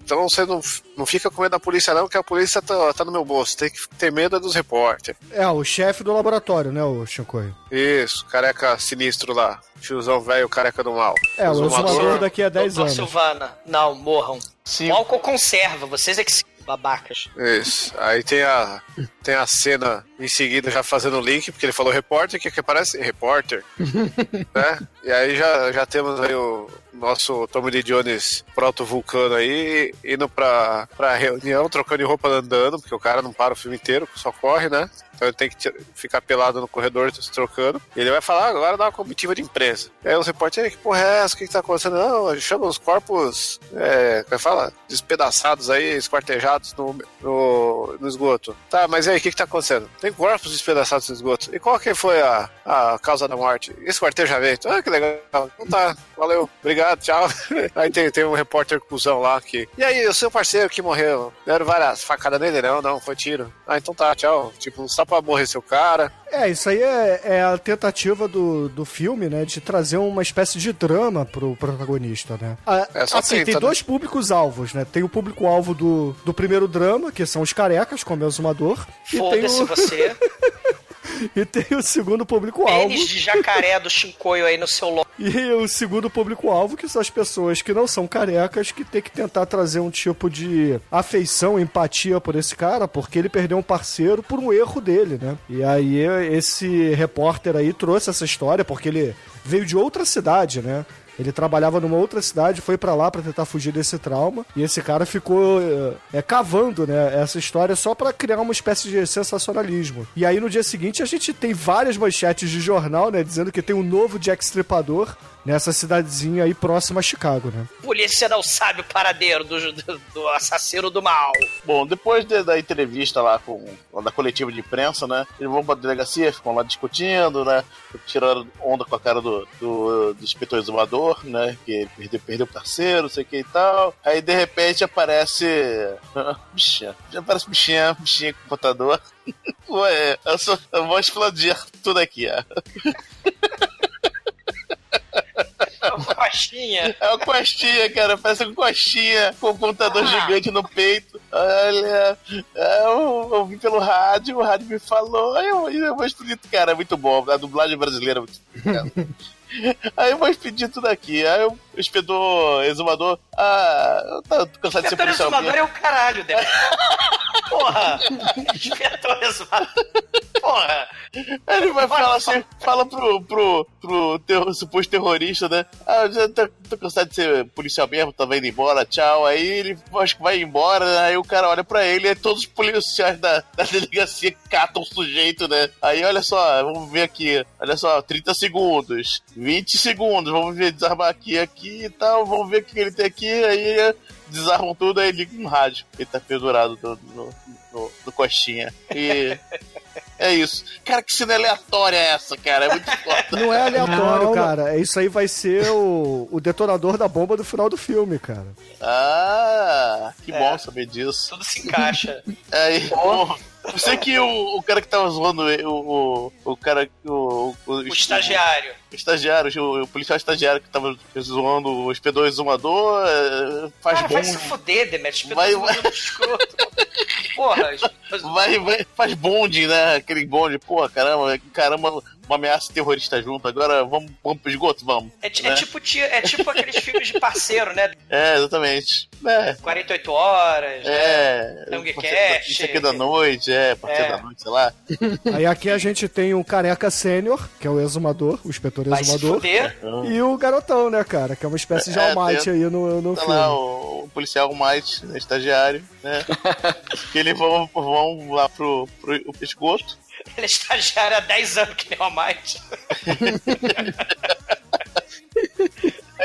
então você não, não fica com medo da polícia, não, que a polícia tá, tá no meu bolso. Tem que ter medo dos repórteres.
É, o chefe do laboratório, né, o Shinkoi?
Isso, careca sinistro lá. Tiozão velho, careca do mal.
É, o exumador daqui a 10 anos.
Silvana, não, morram. Sim. O álcool conserva, vocês é que se babacas.
Isso. Aí tem a, tem a cena em seguida já fazendo o link, porque ele falou repórter, que, que parece repórter. né? E aí já, já temos aí o nosso Tommy Lee Jones proto-vulcano aí, indo pra, pra reunião, trocando de roupa andando, porque o cara não para o filme inteiro, só corre, né? Então ele tem que ficar pelado no corredor se trocando. E ele vai falar, agora dá uma comitiva de imprensa. E aí os repórteres, que porra é essa? O que, que tá acontecendo? Não, chama os corpos, é, como é fala? Despedaçados aí, esquartejados no, no, no esgoto. Tá, mas e aí, o que, que tá acontecendo? Tem corpos despedaçados no esgoto. E qual que foi a, a causa da morte? Esquartejamento. Ah, que legal. Então tá, valeu, obrigado, tchau. Aí tem, tem um repórter cuzão lá que. E aí, o seu parceiro que morreu? Deram várias facadas nele? Não, não, foi tiro. Ah, então tá, tchau. Tipo, só pra morrer seu cara.
É, isso aí é, é, a tentativa do, do filme, né? De trazer uma espécie de drama pro protagonista, né? A,
é, só
assim,
tenta,
tem
né?
dois públicos-alvos, né? Tem o público-alvo do, do primeiro drama, que são os carecas, como é o Zumador. E tem
Foda-se
o...
você.
e tem o segundo público-alvo.
Pênis de jacaré do Shinkoio aí no seu logo.
E o segundo público-alvo, que são as pessoas que não são carecas, que tem que tentar trazer um tipo de afeição, empatia por esse cara, porque ele perdeu um parceiro por um erro dele, né? E aí esse repórter aí trouxe essa história, porque ele veio de outra cidade, né? Ele trabalhava numa outra cidade, foi pra lá pra tentar fugir desse trauma. E esse cara ficou é, cavando, né, essa história só pra criar uma espécie de sensacionalismo. E aí no dia seguinte a gente tem várias manchetes de jornal, né, dizendo que tem um novo Jack Stripador nessa cidadezinha aí próxima a Chicago, né?
Polícia não sabe o paradeiro do, do, do assassino do mal.
Bom, depois de- da entrevista lá com da coletiva de imprensa, né? Eles vão pra delegacia, ficam lá discutindo, né? Tirando onda com a cara do, do, do inspetor exumador, né? Que perdeu, perdeu o parceiro, não sei o que e tal. Aí de repente aparece. Bichinha. Aparece bichinha, bichinha com computador. Ué, eu, só, eu vou explodir tudo aqui, ó.
Coxinha.
É uma costinha, cara. Parece uma costinha com um computador gigante no peito. Olha, é, eu ouvi pelo rádio, o rádio me falou. Eu, eu vou expedir, cara, é muito bom. A dublagem brasileira é muito. Aí eu vou expedir tudo aqui. Aí o inspetor, exumador, ah, eu tô cansado de ser policial.
exumador
mesmo.
é o caralho, Demetrio. Porra! Inspetor exumador. Porra!
Aí ele vai falar assim, fala pro, pro, pro terro- suposto terrorista, né? Ah, eu já tô, tô cansado de ser policial mesmo, tô indo embora, tchau. Aí ele acho que vai embora, né? aí o cara olha pra ele e todos os policiais da, da delegacia catam o sujeito, né? Aí olha só, vamos ver aqui, olha só, 30 segundos, 20 segundos, vamos ver, desarmar aqui, aqui e tal, vamos ver o que ele tem aqui, aí desarmam tudo, aí liga no rádio. Ele tá pendurado no, no, no, no coxinha. E. É isso. Cara, que cena aleatória é essa, cara? É muito foda.
Não é aleatório,
Não,
cara. Isso aí vai ser o, o detonador da bomba do final do filme, cara.
Ah, que
É.
bom saber disso.
Tudo se encaixa.
Aí, bom, eu sei que o, o cara que tava zoando o, o, o cara. O, o,
O estagiário.
O estagiário, o, policial estagiário que tava zoando o hospedor exumador, é, faz
Cara,
bom.
vai se fuder, Demetrio.
Vai-
Inspetor exumador escroto. Porra,
Vai, vai, faz bonde, né? Aquele bonde, pô, caramba, caramba, uma ameaça terrorista junto. Agora vamos, vamos pro esgoto, vamos.
É, ti-
né?
é tipo, ti- é tipo aqueles filmes de parceiro, né?
É, exatamente. É.
48 horas, né?
É.
Tanguecast.
Isso aqui da noite, é, parceiro
É.
da noite, sei lá.
Aí aqui a gente tem um careca sênior, que é o exumador, o inspetor
Vai se
exumador.
fuder.
E o garotão, né, cara? Que é uma espécie de
É,
almighty aí no, no
Tá
filme.
lá o, o policial Might, né, estagiário, né? que eles vão, vão lá pro, pro esgoto.
Ele é estagiário há 10 anos que nem o Might.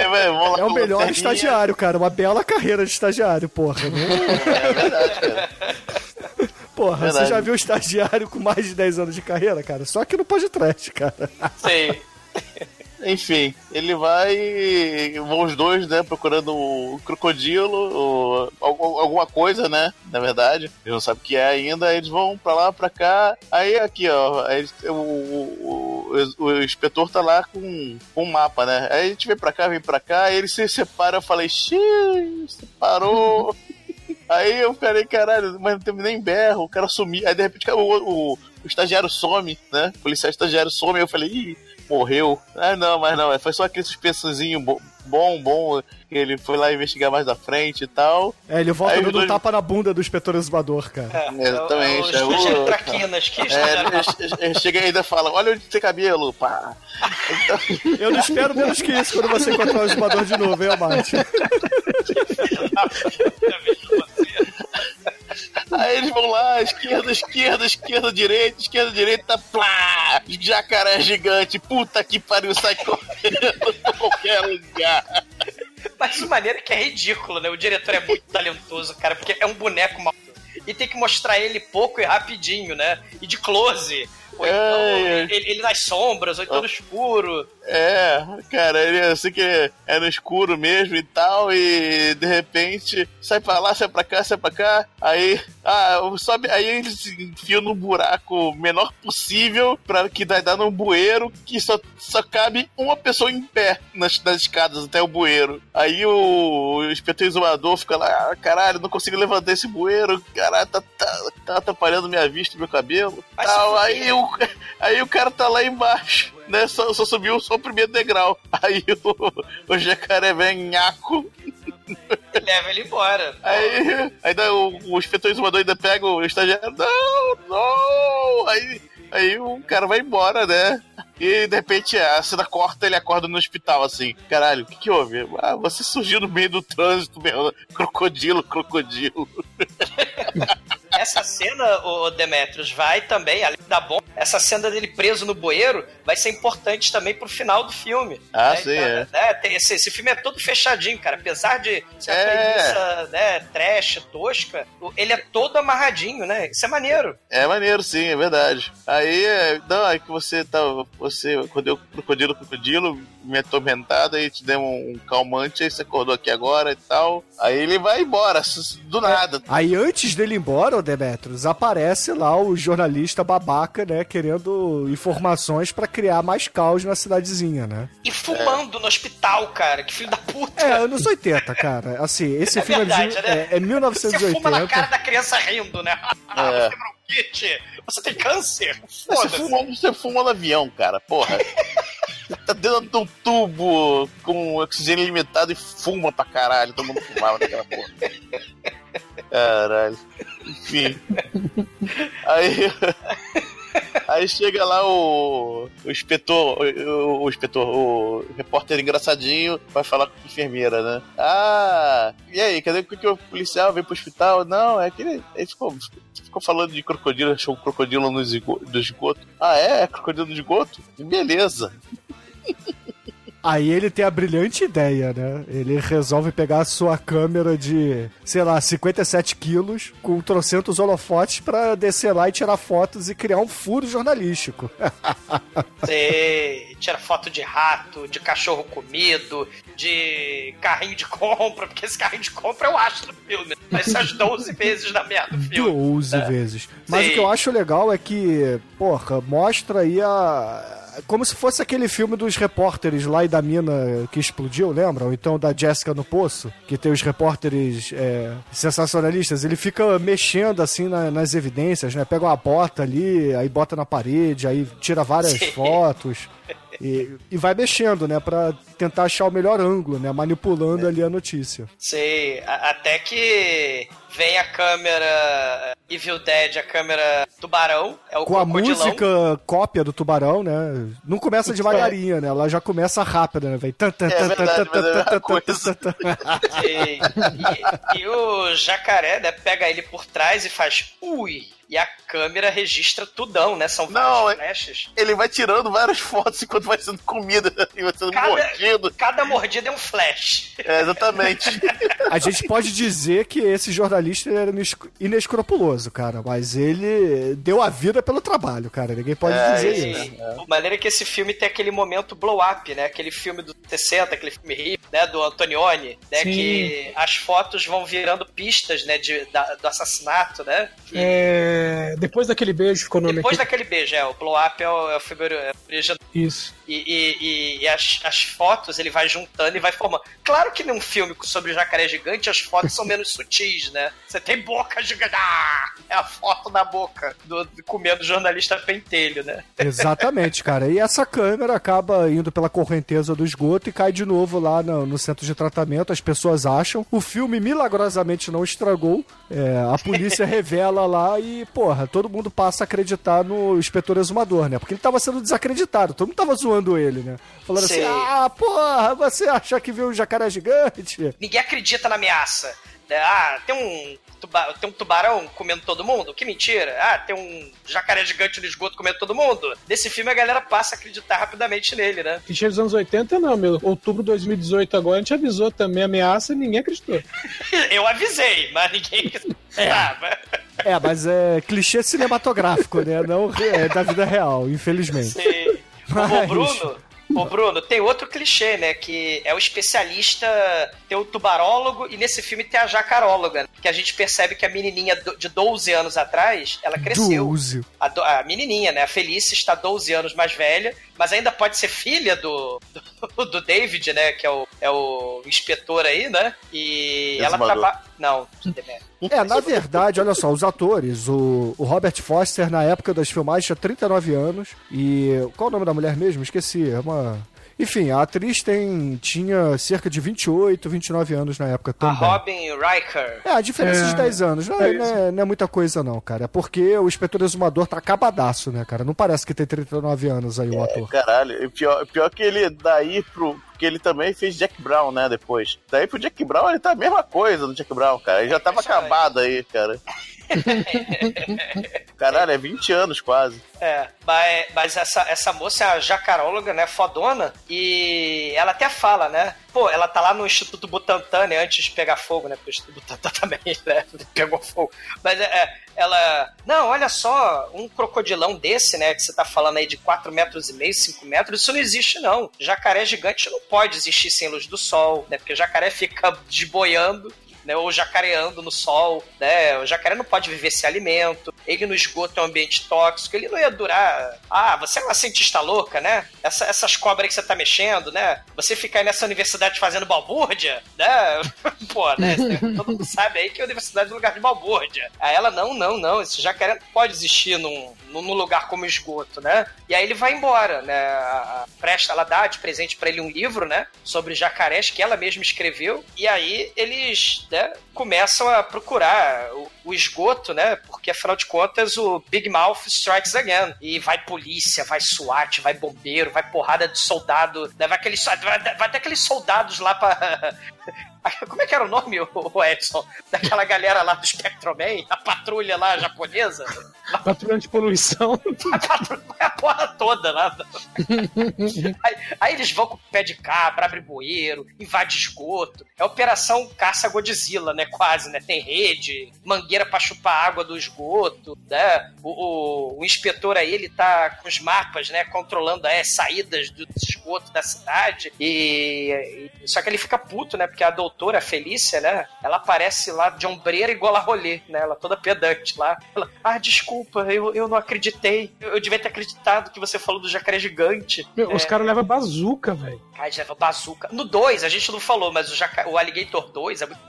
Vão lá
É o melhor
lanterninha.
estagiário, cara. Uma bela carreira de estagiário, porra. Não-
É verdade, cara.
Porra,
Verdade.
você já viu estagiário com mais de 10 anos de carreira, cara? Só que no podcast, cara.
Sei.
Enfim, ele vai. Vão os dois, né? Procurando o crocodilo, alguma coisa, né? Na verdade. Eles não sabem o que é ainda. aí Eles vão pra lá, pra cá. Aí aqui, ó. aí o, o, o, o inspetor tá lá com, com um mapa, né? Aí a gente vem pra cá, vem pra cá. Aí ele se separa. Eu falei, xiii, separou. Aí eu falei, caralho, mas não teve nem berro, o cara sumiu. Aí de repente o, o, o estagiário some, né? O policial estagiário some. Eu falei, ih, morreu. Ah, não, mas não, foi só aquele suspensozinho bo- bom, bom. que Ele foi lá investigar mais da frente e tal.
É, ele volta dando um
dois-
tapa na bunda do inspetor exumador, cara.
É,
Exatamente,
é o-
é
Os
o-
traquinas que
É,
estagiário
ele, ele chega e ainda fala, olha onde tem cabelo, pá. Então,
Eu não espero menos que isso quando você encontrar o exumador de novo, hein, Amate?
Aí eles vão lá, esquerda, esquerda, esquerda, direita, esquerda, direita, plá! Jacaré gigante, puta que pariu, sai correndo pra qualquer lugar.
Mas o maneiro é que é ridículo, né? O diretor é muito talentoso, cara, porque é um boneco mal. E tem que mostrar ele pouco e rapidinho, né? E de close. Ou então
É.
ele, ele nas sombras, ou então no escuro.
É, cara, ele assim que é no escuro mesmo e tal, e de repente sai pra lá, sai pra cá, sai pra cá, aí, ah, sobe, aí ele se enfia num buraco menor possível pra que dá, dá num bueiro que só, só cabe uma pessoa em pé nas, nas escadas até o bueiro. Aí o, o inspetor exumador fica lá, ah, caralho, não consigo levantar esse bueiro, caralho, tá, tá, tá atrapalhando minha vista e meu cabelo. Tal, aí, o, aí o cara tá lá embaixo, né? Só, só subiu só o primeiro degrau. Aí o, o jacaré vem nhaco.
Leva ele embora.
Aí, dá o, o inspetor exumador ainda pega o estagiário. Não, não! Aí, aí o cara vai embora, né? E de repente a cena corta, ele acorda no hospital assim. Caralho, o que, que houve? Ah, você surgiu no meio do trânsito, meu. Crocodilo, crocodilo.
Essa cena, o Demetrius, vai também, além da bomba, essa cena dele preso no bueiro vai ser importante também pro final do filme.
Ah,
né?
sim,
Então,
é.
né, tem esse, esse filme é todo fechadinho, cara. Apesar de ser uma
É.
premissa né, trash, tosca, ele é todo amarradinho, né? Isso é maneiro.
É maneiro, sim, é verdade. Aí, é, não, aí que você tá. Você acordou crocodilo, crocodilo, me atormentado, aí te deu um, um calmante, aí você acordou aqui agora e tal. Aí ele vai embora, do nada.
Aí antes dele ir embora, o Demetrius, aparece lá o jornalista babaca, né, querendo informações pra criar mais caos na cidadezinha, né?
E fumando no hospital, cara. Que filho da puta.
É, anos 80, cara. Assim, esse
É
filme
verdade,
é, de,
né?
é, é
Você fuma na
1980.
cara da criança rindo, né? Ah,
É.
você tem bronquite, você tem câncer.
Você fuma, você fuma no avião, cara, porra. Tá dentro de um tubo com oxigênio limitado e fuma pra caralho. Todo mundo fumava naquela porra. Caralho. Enfim. Aí. Aí chega lá o, o inspetor, o, o inspetor, o repórter engraçadinho, vai falar com a enfermeira, né? Ah, e aí, cadê que o policial veio pro hospital? Não, é que ele, ficou, ficou falando de crocodilo, achou um crocodilo no esgo- do esgoto. Ah, é? É crocodilo do esgoto? Beleza.
Aí ele tem a brilhante ideia, né? Ele resolve pegar a sua câmera de, sei lá, 57 quilos, com trocentos holofotes pra descer lá e tirar fotos e criar um furo jornalístico.
Você tira foto de rato, de cachorro comido, de carrinho de compra, porque esse carrinho de compra eu acho no filme. Vai ser as 12 vezes na merda do filme.
12 vezes. Mas
Sim.
o que eu acho legal é que, porra, mostra aí a. Como se fosse aquele filme dos repórteres lá e da mina que explodiu, lembra? Ou então da Jessica no Poço, que tem os repórteres é, sensacionalistas. Ele fica mexendo assim na- nas evidências, né? Pega uma bota ali, aí bota na parede, aí tira várias
Sim.
fotos. E, e vai mexendo, né? Pra tentar achar o melhor ângulo, né? Manipulando ali a notícia.
Sei, a- até que vem a câmera Evil Dead, a câmera tubarão, é o
com a música cópia do Tubarão, né? Não começa devagarinho, né? Ela já começa rápida, né? Vem
É é
e o jacaré, né, pega ele por trás e faz ui. E a câmera registra tudão, né? São
Não,
vários
é-
flashes.
Ele vai tirando várias fotos enquanto vai sendo comida e vai sendo
Cada-
mordido.
Cada mordida é um flash.
É, exatamente.
A gente pode dizer que esse jornalista era ines- inescrupuloso, cara, mas ele deu a vida pelo trabalho, cara. Ninguém pode
É,
dizer
isso,
isso.
De maneira que esse filme tem aquele momento blow up, né? Aquele filme do 60, aquele filme hippie, né? Do Antonioni, né?
Sim.
Que as fotos vão virando pistas, né? De, da- do assassinato, né?
É, depois daquele beijo ficou o nome
Depois
aqui.
daquele beijo, é, o blow up é o, é o filme é
Isso.
E, e- e- e as, as fotos ele vai juntando e vai formando. Claro que num filme sobre jacaré gigante as fotos são menos sutis, né? Você tem boca gigante. Ah! É a foto da boca do, do comendo jornalista pentelho, né?
Exatamente, cara. E essa câmera acaba indo pela correnteza do esgoto e cai de novo lá no, no centro de tratamento. As pessoas acham. O filme milagrosamente não estragou. É, a polícia revela lá e, porra, todo mundo passa a acreditar no inspetor exumador, né? Porque ele tava sendo desacreditado. Todo mundo tava zoando ele, né? Falando
Sei.
assim: ah, porra, você acha que viu um jacaré gigante?
Ninguém acredita na ameaça. né? Ah, tem um, tuba- tem um tubarão comendo todo mundo? Que mentira. Ah, tem um jacaré gigante no esgoto comendo todo mundo? Nesse filme a galera passa a acreditar rapidamente nele, né?
Clichê dos anos 80, não, meu. Outubro de 2018 agora, a gente avisou também ameaça e ninguém acreditou.
Eu avisei, mas ninguém. Ah, mas-
É, mas é clichê cinematográfico, né? Não é da vida real, infelizmente.
Sim. Ô,
Mas-
Bruno, ô, Bruno, tem outro clichê, né? Que é o especialista, tem o tubarólogo e nesse filme tem a jacaróloga. Que a gente percebe que a menininha de 12 anos atrás, ela cresceu.
Doze.
A, do- a menininha, né? A Felice está 12 anos mais velha, mas ainda pode ser filha do, do, do David, né? Que é o, é o inspetor aí, né? E ela
Exumador.
trabalha. Não.
É, na verdade, olha só, os atores, o, o Robert Foster, na época das filmagens, tinha 39 anos. E. Qual o nome da mulher mesmo? Esqueci. É uma. Enfim, a atriz tem, tinha cerca de 28, 29 anos na época
A
também.
Robin Riker.
É, a diferença
É,
de 10 anos. Não é,
é
não é- não é muita coisa, não, cara. É porque o inspetor exumador tá acabadaço, né, cara? Não parece que tem 39 anos aí o ator.
Caralho, e pior, pior que ele daí pro. Porque ele também fez Jack Brown, né, depois. Daí pro Jack Brown ele tá a mesma coisa do Jack Brown, cara. Ele já tava acabado aí, cara. Caralho, é 20 anos quase.
É, mas, mas essa, essa moça é a jacaróloga, né, fodona, e ela até fala, né, pô, ela tá lá no Instituto Butantan, né, antes de pegar fogo, né, porque o Instituto Butantan também, né, pegou fogo. Mas é, ela, não, olha só, um crocodilão desse, né, que você tá falando aí de 4 metros e meio, 5 metros, isso não existe não. Jacaré gigante não pode existir sem luz do sol, né, porque jacaré fica desboiando né, ou jacareando no sol, né? O jacaré não pode viver sem alimento, ele no esgoto é um ambiente tóxico, ele não ia durar. Ah, você é uma cientista louca, né? Essa, essas cobras que você tá mexendo, né? Você ficar nessa universidade fazendo balbúrdia, né? Pô, né? Todo mundo sabe aí que a universidade é um lugar de balbúrdia. Aí ela, não, não, não, esse jacaré não pode existir num, num lugar como esgoto, né? E aí ele vai embora, né? A presta, ela dá de presente para ele um livro, né? Sobre jacarés que ela mesma escreveu. E aí eles né, começam a procurar o, o, esgoto, né? Porque afinal de contas o Big Mouth strikes again. E vai polícia, vai SWAT, vai bombeiro, vai porrada de soldado, né, vai, aqueles, vai, vai até aqueles soldados lá pra. Como é que era o nome, o Edson? Daquela galera lá do Spectroman, a patrulha lá japonesa?
Patrulha de poluição.
A patrulha a porra toda lá. aí, aí, eles vão com o pé de cabra, abre bueiro, invade esgoto. É operação caça Godzilla, né? Quase, né? Tem rede, mangueira pra chupar água do esgoto, né? O, o, o inspetor aí, ele tá com os mapas, né? Controlando as saídas do esgoto da cidade. E, e, Só que ele fica puto, né? Porque a doutora Felícia, né? Ela aparece lá de ombreira igual a rolê, né? Ela toda pedante lá. Ela, ah, desculpa, eu, eu não acreditei. Eu, eu devia ter acreditado que você falou do jacaré gigante.
Meu, é... Os caras levam bazuca, velho.
Cara, leva bazuca. No 2, a gente não falou, mas o, jaca... o Alligator 2 é muito.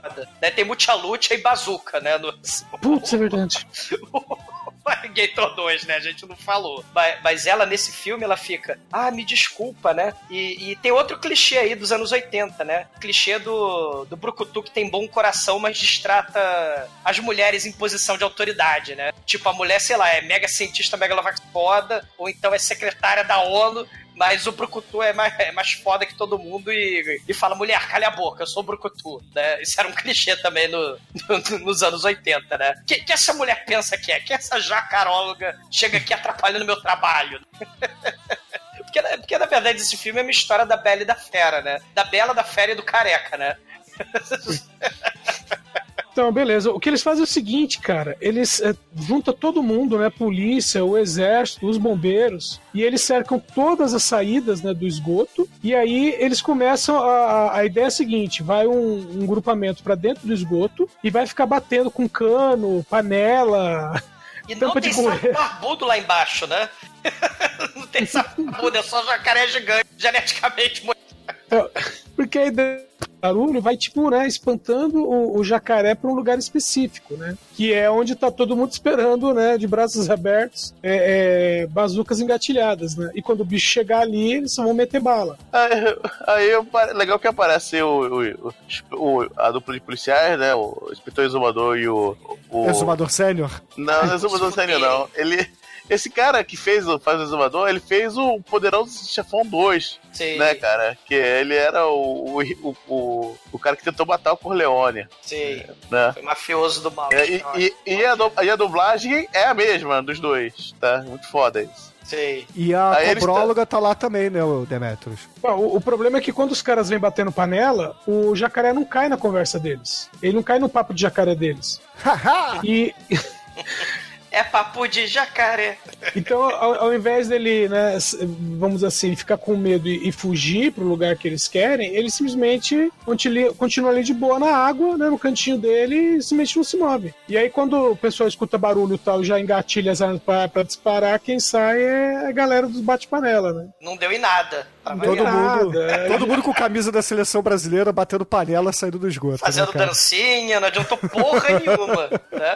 Né? Tem muita luta e bazuca, né? No...
Putz, é verdade.
Alligator 2, né? A gente não falou. Mas, mas, ela, nesse filme, ela fica, ah, me desculpa, né? E, e, tem outro clichê aí dos anos 80, né? Clichê do, do Brucutu que tem bom coração, mas distrata as mulheres em posição de autoridade, né? Tipo, a mulher, sei lá, é mega cientista, mega foda, ou então é secretária da ONU, mas o Brucutu é mais, é mais foda que todo mundo e, e fala, mulher, calha a boca, eu sou o Brucutu, né? Isso era um clichê também no, no, nos anos 80, né? Que, que essa mulher pensa que é? Que essa jacaróloga chega aqui atrapalhando meu trabalho? porque, porque, na verdade, esse filme é uma história da Bela e da Fera, né? Da Bela, da Fera e do Careca, né?
Então, beleza. O que eles fazem é o seguinte, cara. Eles é, juntam todo mundo, né? Polícia, o exército, os bombeiros. E eles cercam todas as saídas né, do esgoto. E aí eles começam a. A ideia é a seguinte: vai um, um grupamento para dentro do esgoto e vai ficar batendo com cano, panela.
E não tem sapo barbudo lá embaixo, né? não tem sapo barbudo, é só jacaré gigante, geneticamente muito.
É, porque a ideia barulho vai, tipo, né, espantando o, o jacaré para um lugar específico, né? Que é onde tá todo mundo esperando, né, de braços abertos, é, é, bazucas engatilhadas, né? E quando o bicho chegar ali, eles só vão meter bala.
Aí, aí legal que aparece o, o, o, a dupla de policiais, né? O inspetor exumador e o. o...
Exumador sênior?
Não, não é exumador sênior, não. Ele esse cara que fez o Faz o Exumador, ele fez o Poderoso Chefão 2. Sim. Né, cara? Que ele era o, o, o, o cara que tentou matar o Corleone.
Sim. Né? Foi mafioso do mal.
É, e, e, e, a, e a dublagem é a mesma dos dois, tá? Muito foda isso.
Sim.
E a Aí tá... tá... lá também, né, o Demetrius?
o, o, problema é que quando os caras vêm batendo panela, o jacaré não cai na conversa deles. Ele não cai no papo de jacaré deles. e.
É papo de jacaré.
Então, ao, ao, invés dele, né, vamos assim, ficar com medo e, e fugir pro lugar que eles querem, ele simplesmente continua ali de boa na água, né, no cantinho dele e simplesmente não se move. E aí, quando o pessoal escuta barulho e tal, já engatilha as armas pra, pra disparar, quem sai é a galera dos bate-panela, né?
Não deu em nada.
Todo, mundo, é. todo mundo com camisa da seleção brasileira batendo panela saindo do esgoto.
Né, Fazendo né, dancinha, não adiantou porra nenhuma. Né?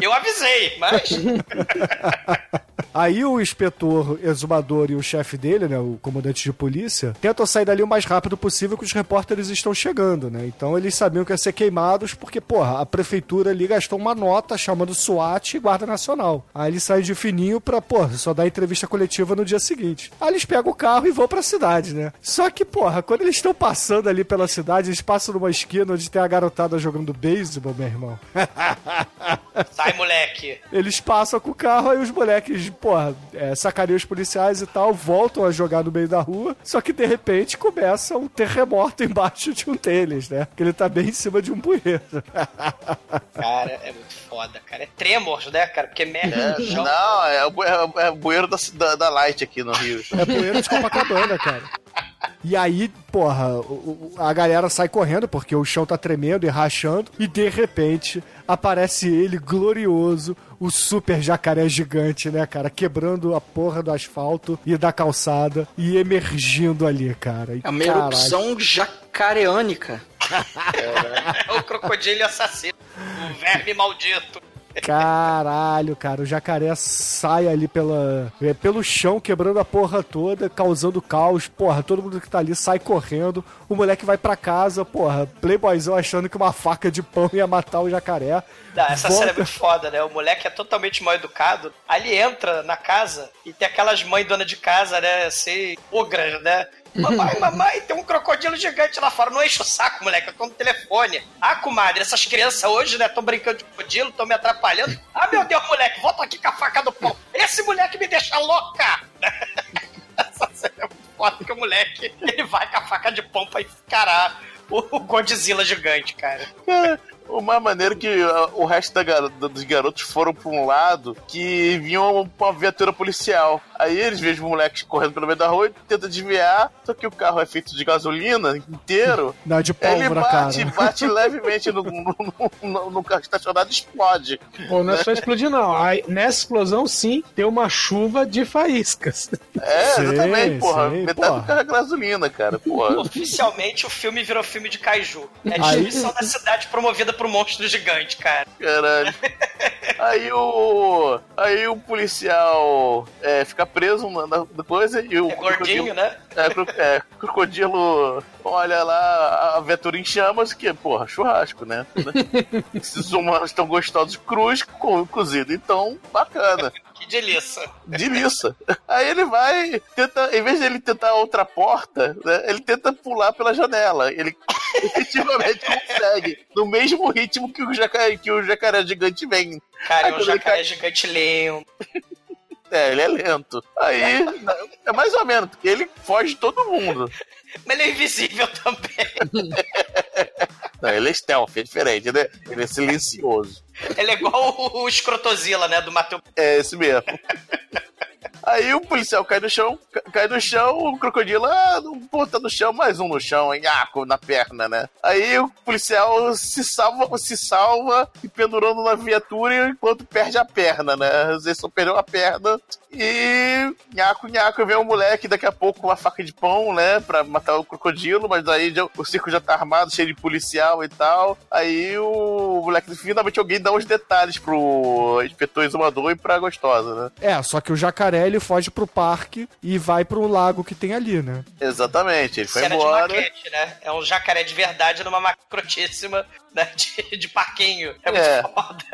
Eu avisei, mas.
Aí o inspetor exumador e o chefe dele, né, o comandante de polícia, tentam sair dali o mais rápido possível que os repórteres estão chegando, né? Então eles sabiam que ia ser queimados porque, porra, a prefeitura ali gastou uma nota chamando SWAT e Guarda Nacional. Aí eles saem de fininho pra, porra, só dar entrevista coletiva no dia seguinte. Aí eles pegam o carro e vão pra cidade, né? Só que, porra, quando eles estão passando ali pela cidade, eles passam numa esquina onde tem a garotada jogando beisebol, meu irmão.
Sai, moleque.
Eles passam com o carro, aí os moleques, porra, é, sacaneiam os policiais e tal, voltam a jogar no meio da rua, só que de repente começa um terremoto embaixo de um deles, né? Que ele tá bem em cima de um bueiro.
Cara, é muito foda, cara. É Tremors, né, cara? Porque merda
É,
chão.
não, é o, é, é bueiro da, da, da Light aqui no Rio.
É bueiro de Copacabana, cara. E aí, porra, a galera sai correndo porque o chão tá tremendo e rachando. E de repente aparece ele glorioso, o super jacaré gigante, né, cara? Quebrando a porra do asfalto e da calçada e emergindo ali, cara. E,
É uma
caralho,
erupção jacareânica.
É o crocodilo assassino. O verme maldito.
Caralho, cara, o jacaré sai ali pela, é, pelo chão, quebrando a porra toda, causando caos. Porra, todo mundo que tá ali sai correndo. O moleque vai pra casa, porra, playboyzão achando que uma faca de pão ia matar o jacaré.
Não, essa
Volta-
cena é muito foda, né? O moleque é totalmente mal educado. Ele entra na casa e tem aquelas mães dona de casa, né? Assim, ogras, né? Mamãe, mamãe, tem um crocodilo gigante lá fora. Não enche o saco, moleque. Eu tô no telefone. Ah, comadre, essas crianças hoje, né? Tão brincando de crocodilo, tão me atrapalhando. Ah, meu Deus, moleque, volta aqui com a faca do pão. Esse moleque me deixa louca. Essa é foda, porque o moleque, ele vai com a faca de pão pra encarar o o Godzilla gigante, cara.
Mais maneiro é que ah, o resto da garo- dos garotos foram pra um lado que vinham pra uma viatura policial. Aí eles veem os moleques correndo pelo meio da rua e tentam desviar, só que o carro é feito de gasolina inteiro.
Dá de
Ele
pólvora,
bate,
cara.
bate levemente no, no, no- no carro estacionado e explode.
Pô, não é só explodir, não. Aí, nessa explosão, sim, tem uma chuva de faíscas.
É,
Sim,
exatamente, porra.
sim,
metade
porra.
do carro é gasolina, cara, porra.
Oficialmente o filme virou filme de kaiju. É
Aí-
destruição da cidade promovida um monstro gigante, cara.
Caralho. Aí o. Aí o policial é, fica preso na, na coisa e o.
É gordinho, né?
É, cro- é, crocodilo olha lá a viatura em chamas, que, porra, churrasco, né? Esses humanos estão gostosos cruz, co- cozido, então, bacana.
Que delícia.
Delícia. Aí ele vai, tenta, em vez de ele tentar outra porta, né, ele tenta pular pela janela. Ele efetivamente consegue, no mesmo ritmo que o jacaré, que o jacaré gigante vem.
Cara, é um jacaré
cai-
gigante lento.
É, ele é lento. Aí, é mais ou menos, porque ele foge de todo mundo.
Mas ele é invisível também.
Não, ele é stealth, é diferente, né? Ele é silencioso.
Ele é igual o, escrotozilla, né? Do Matheus.
É esse mesmo. Aí o policial cai no chão, ca- cai no chão, o crocodilo, ah, pô, tá no chão, mais um no chão, hein, ah, na perna, né? Aí o policial se salva, se salva e pendurando na viatura enquanto perde a perna, né? Vezes só perdeu a perna e nhaco, nhaco, vem um moleque daqui a pouco com uma faca de pão, né, pra matar o crocodilo, mas aí já- o circo já tá armado, cheio de policial e tal. Aí o moleque, finalmente alguém dá uns detalhes pro inspetor exumador e pra gostosa, né?
É, só que o jacaré ele foge pro parque e vai pro lago que tem ali, né?
Exatamente, ele foi
Cena de
embora.
maquete, né? É um jacaré de verdade numa macrotíssima né? de, de parquinho. É muito
É.
foda.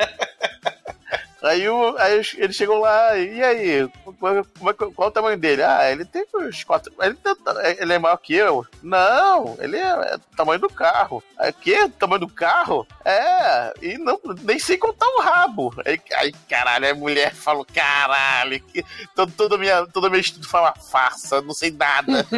Aí, o, aí eles chegam lá, e aí? É que- qual o tamanho dele? Ah, ele tem uns quatro. Ele, tem- ele é maior que eu? Não, ele é, é tamanho do carro. Aí, que? Tamanho do carro? É, e não, nem sei contar o rabo. Aí, aí caralho, a mulher falou: caralho, que, todo, todo, minha, todo meu estudo uma farsa, não sei nada.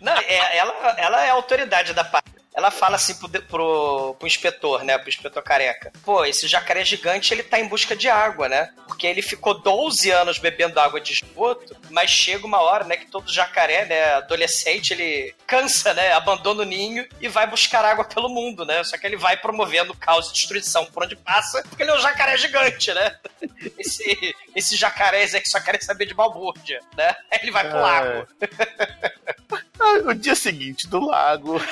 Não, é- ela, ela é autoridade da parte. Ela fala assim pro, pro, pro inspetor, né? Pro inspetor careca. Pô, esse jacaré gigante, ele tá em busca de água, né? Porque ele ficou 12 anos bebendo água de esgoto, mas chega uma hora, né, que todo jacaré, né, adolescente, ele cansa, né? Abandona o ninho e vai buscar água pelo mundo, né? Só que ele vai promovendo caos e destruição por onde passa, porque ele é um jacaré gigante, né? Esse, esse jacarés é que só querem saber de balbúrdia, né? Aí ele vai pro
É.
lago.
O dia seguinte, do lago.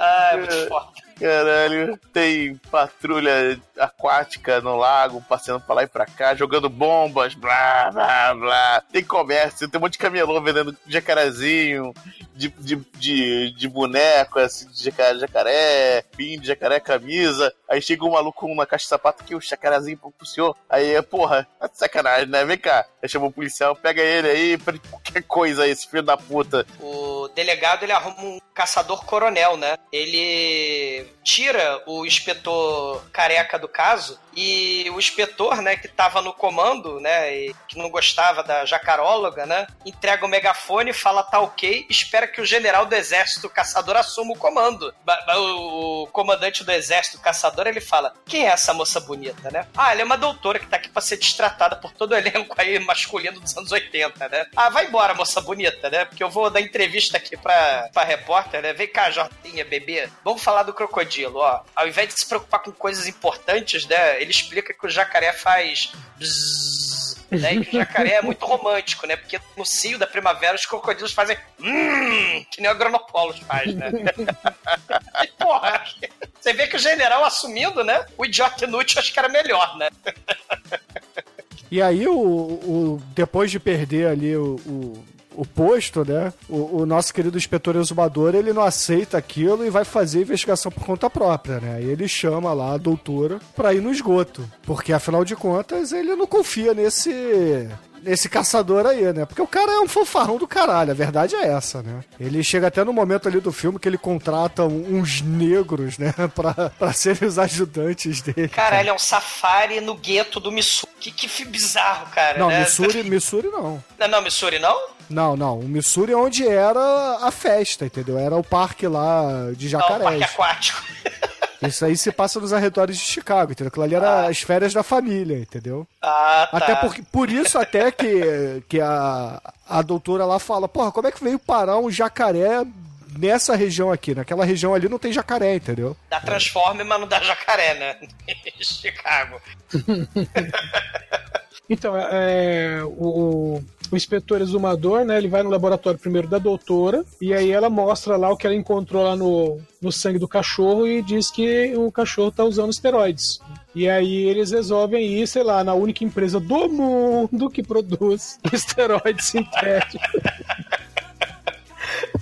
Ah, é muito foda.
Caralho, tem patrulha aquática no lago, passeando pra lá e pra cá, jogando bombas, blá, blá, blá. Tem comércio, tem um monte de camelô vendendo jacarezinho, de, de, de, de boneco, assim, de jacaré, jacaré, pin de jacaré, camisa. Aí chega um maluco com uma caixa de sapato que o jacarezinho pro, senhor. Aí, porra, tá de sacanagem, né? Vem cá. Aí chama o policial, pega ele aí, qualquer coisa aí, esse filho da puta.
O delegado ele arruma um caçador coronel, né? Ele tira o inspetor careca do caso e o inspetor, né, que tava no comando, né, e que não gostava da jacaróloga, né, entrega o megafone, fala tá ok, espera que o general do exército caçador assuma o comando. O, comandante do exército caçador, ele fala, quem é essa moça bonita, né? Ah, ela é uma doutora que tá aqui pra ser destratada por todo o elenco aí masculino dos anos 80, né? Ah, vai embora, moça bonita, né? Porque eu vou dar entrevista aqui pra, pra repórter, né? Vem cá, Jortinha, bebê. Vamos falar do crocodilo, ó. Ao invés de se preocupar com coisas importantes, né? Ele explica que o jacaré faz bzzz, né? E que o jacaré é muito romântico, né? Porque no cio da primavera os crocodilos fazem hum, que nem o Agronopolos faz, né? e porra, você vê que o general assumindo, né? O idiota inútil acho que era melhor, né?
E aí, o, o- depois de perder ali o, o posto, né? O, o nosso querido inspetor exumador, ele não aceita aquilo e vai fazer a investigação por conta própria, né? E ele chama lá a doutora pra ir no esgoto. Porque, afinal de contas, ele não confia nesse. Nesse caçador aí, né? Porque o cara é um fanfarrão do caralho, a verdade é essa, né? Ele chega até no momento ali do filme que ele contrata uns negros, né? Pra, pra serem os ajudantes dele.
Cara, ele é um safari no gueto do Missouri. Que, que bizarro, cara.
Não,
né?
Missouri, Missouri não.
Não, não, Missouri não?
Não, não. O Missouri é onde era a festa, entendeu? Era o parque lá de
Não, parque
jacarés.
aquático.
Isso aí se passa nos arredores de Chicago, entendeu? Aquilo ali era as férias da família, entendeu?
Ah, tá.
Até porque, por isso até que, que a, a doutora lá fala, porra, como é que veio parar um jacaré nessa região aqui? Naquela região ali não tem jacaré, entendeu?
Dá transforme, mas não dá jacaré, né? Chicago.
Então, é, o, o inspetor exumador, né? Ele vai no laboratório primeiro da doutora e aí ela mostra lá o que ela encontrou lá no, no sangue do cachorro e diz que o cachorro tá usando esteroides. E aí eles resolvem ir, sei lá, na única empresa do mundo que produz esteroides sintéticos.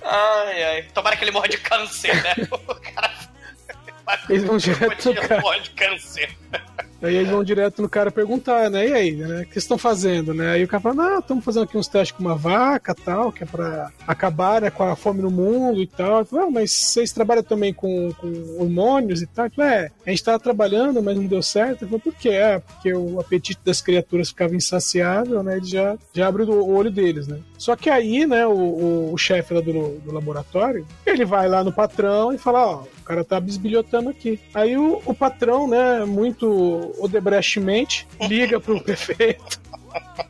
Ai, ai. Tomara que ele morra de câncer, né? O cara.
Eles vão direto cara.
morre de câncer.
Aí eles vão direto no cara perguntar, né? E aí, né? O que estão fazendo, né? Aí o cara fala, não, estamos fazendo aqui uns testes com uma vaca tal, que é pra acabar né, com a fome no mundo e tal. Falo, ah, mas vocês trabalham também com, com hormônios e tal? Falo, é, a gente tava trabalhando, mas não deu certo. Eu falo, por quê? É, porque o apetite das criaturas ficava insaciável, né? Ele já, já abre o olho deles, né? Só que aí, né, o, o, o chefe lá do, do laboratório, ele vai lá no patrão e fala, ó, cara tá bisbilhotando aqui. Aí o, o patrão, né, muito odebrechtmente, liga pro prefeito.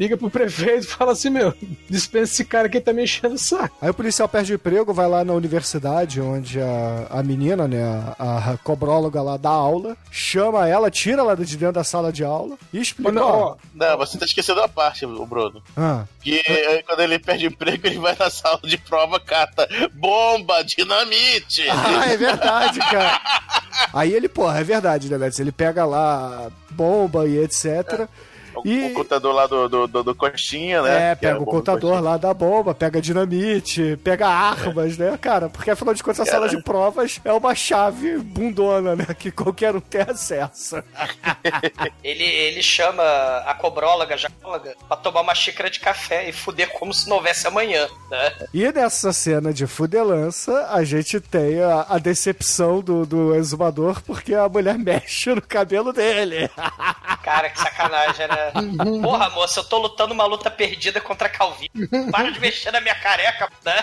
Liga pro prefeito e fala assim, meu, dispensa esse cara que tá me enchendo o saco.
Aí o policial perde o emprego, vai lá na universidade, onde a, a menina, né, a, a cobróloga lá dá aula, chama ela, tira ela de dentro da sala de aula e explica,
Não,
ó,
Não, você tá esquecendo a parte, o Bruno.
ah,
Que quando ele perde emprego, ele vai na sala de prova, cata bomba, dinamite.
Ah, é verdade, cara. Aí ele, porra, é verdade, né? Ele pega lá bomba e etc.
O,
E-
o contador lá do, do, do, do Coxinha, né?
É,
Que
pega o contador lá da bomba, pega dinamite, pega armas, né, cara? Porque afinal de contas a sala de provas é uma chave bundona, né? Que qualquer um tem acesso.
Ele, ele chama a cobróloga, a jacóloga, pra tomar uma xícara de café e fuder como se não houvesse amanhã, né?
E nessa cena de fudelança, a gente tem a, a decepção do, do exumador porque a mulher mexe no cabelo dele.
Cara, que sacanagem, né? Porra, moça, eu tô lutando uma luta perdida contra a. Para de mexer na minha careca, né?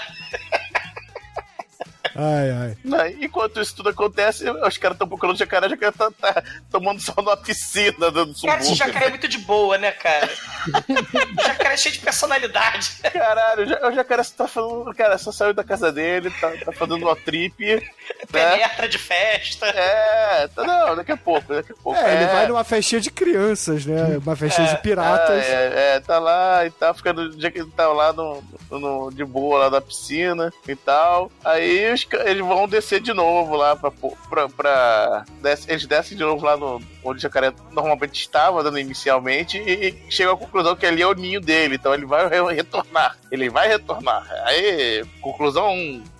Ai, ai.
Não, enquanto isso tudo acontece, os caras estão procurando jacaré, o jacaré tá, tá tomando sol numa piscina dando
Cara, esse
subúrbio.
jacaré é muito de boa, né, cara? O jacaré é cheio de personalidade.
Caralho, o ja- o jacaré só tá falando, cara, só saiu da casa dele, tá, tá fazendo uma trip. Né?
Penetra de festa.
É, tá, não, daqui a pouco, daqui a pouco.
É, ele vai numa festinha de crianças, né? Uma festinha de piratas.
É, é, tá lá e tal, ficando dia que ele tá lá no, no- de boa lá na piscina e tal. Aí os eles vão descer de novo lá pra. pra, pra desce- eles descem de novo lá no, onde o jacaré normalmente estava, dando inicialmente, e chega à conclusão que ali é o ninho dele, então ele vai re- retornar. Ele vai retornar. Aí, conclusão,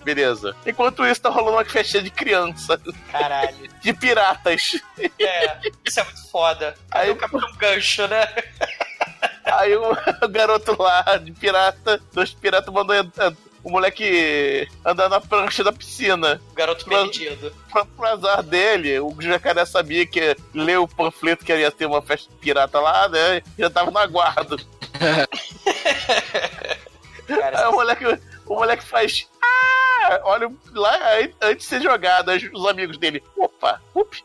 beleza. Enquanto isso, tá rolando uma festinha de criança,
Caralho.
de piratas.
É, isso é muito foda. Cadê
Aí-
o Capitão Gancho, né?
Aí o, garoto lá de pirata, dois piratas mandou o moleque andar na prancha da piscina.
O garoto
Pro-
perdido.
Pro, pro azar dele, o jacaré sabia que leu o panfleto que ia ter uma festa pirata lá, né? Já tava no aguardo.
Cara,
Aí o moleque, o moleque faz. Ah! Olha lá, antes de ser jogado, os amigos dele. Opa, up.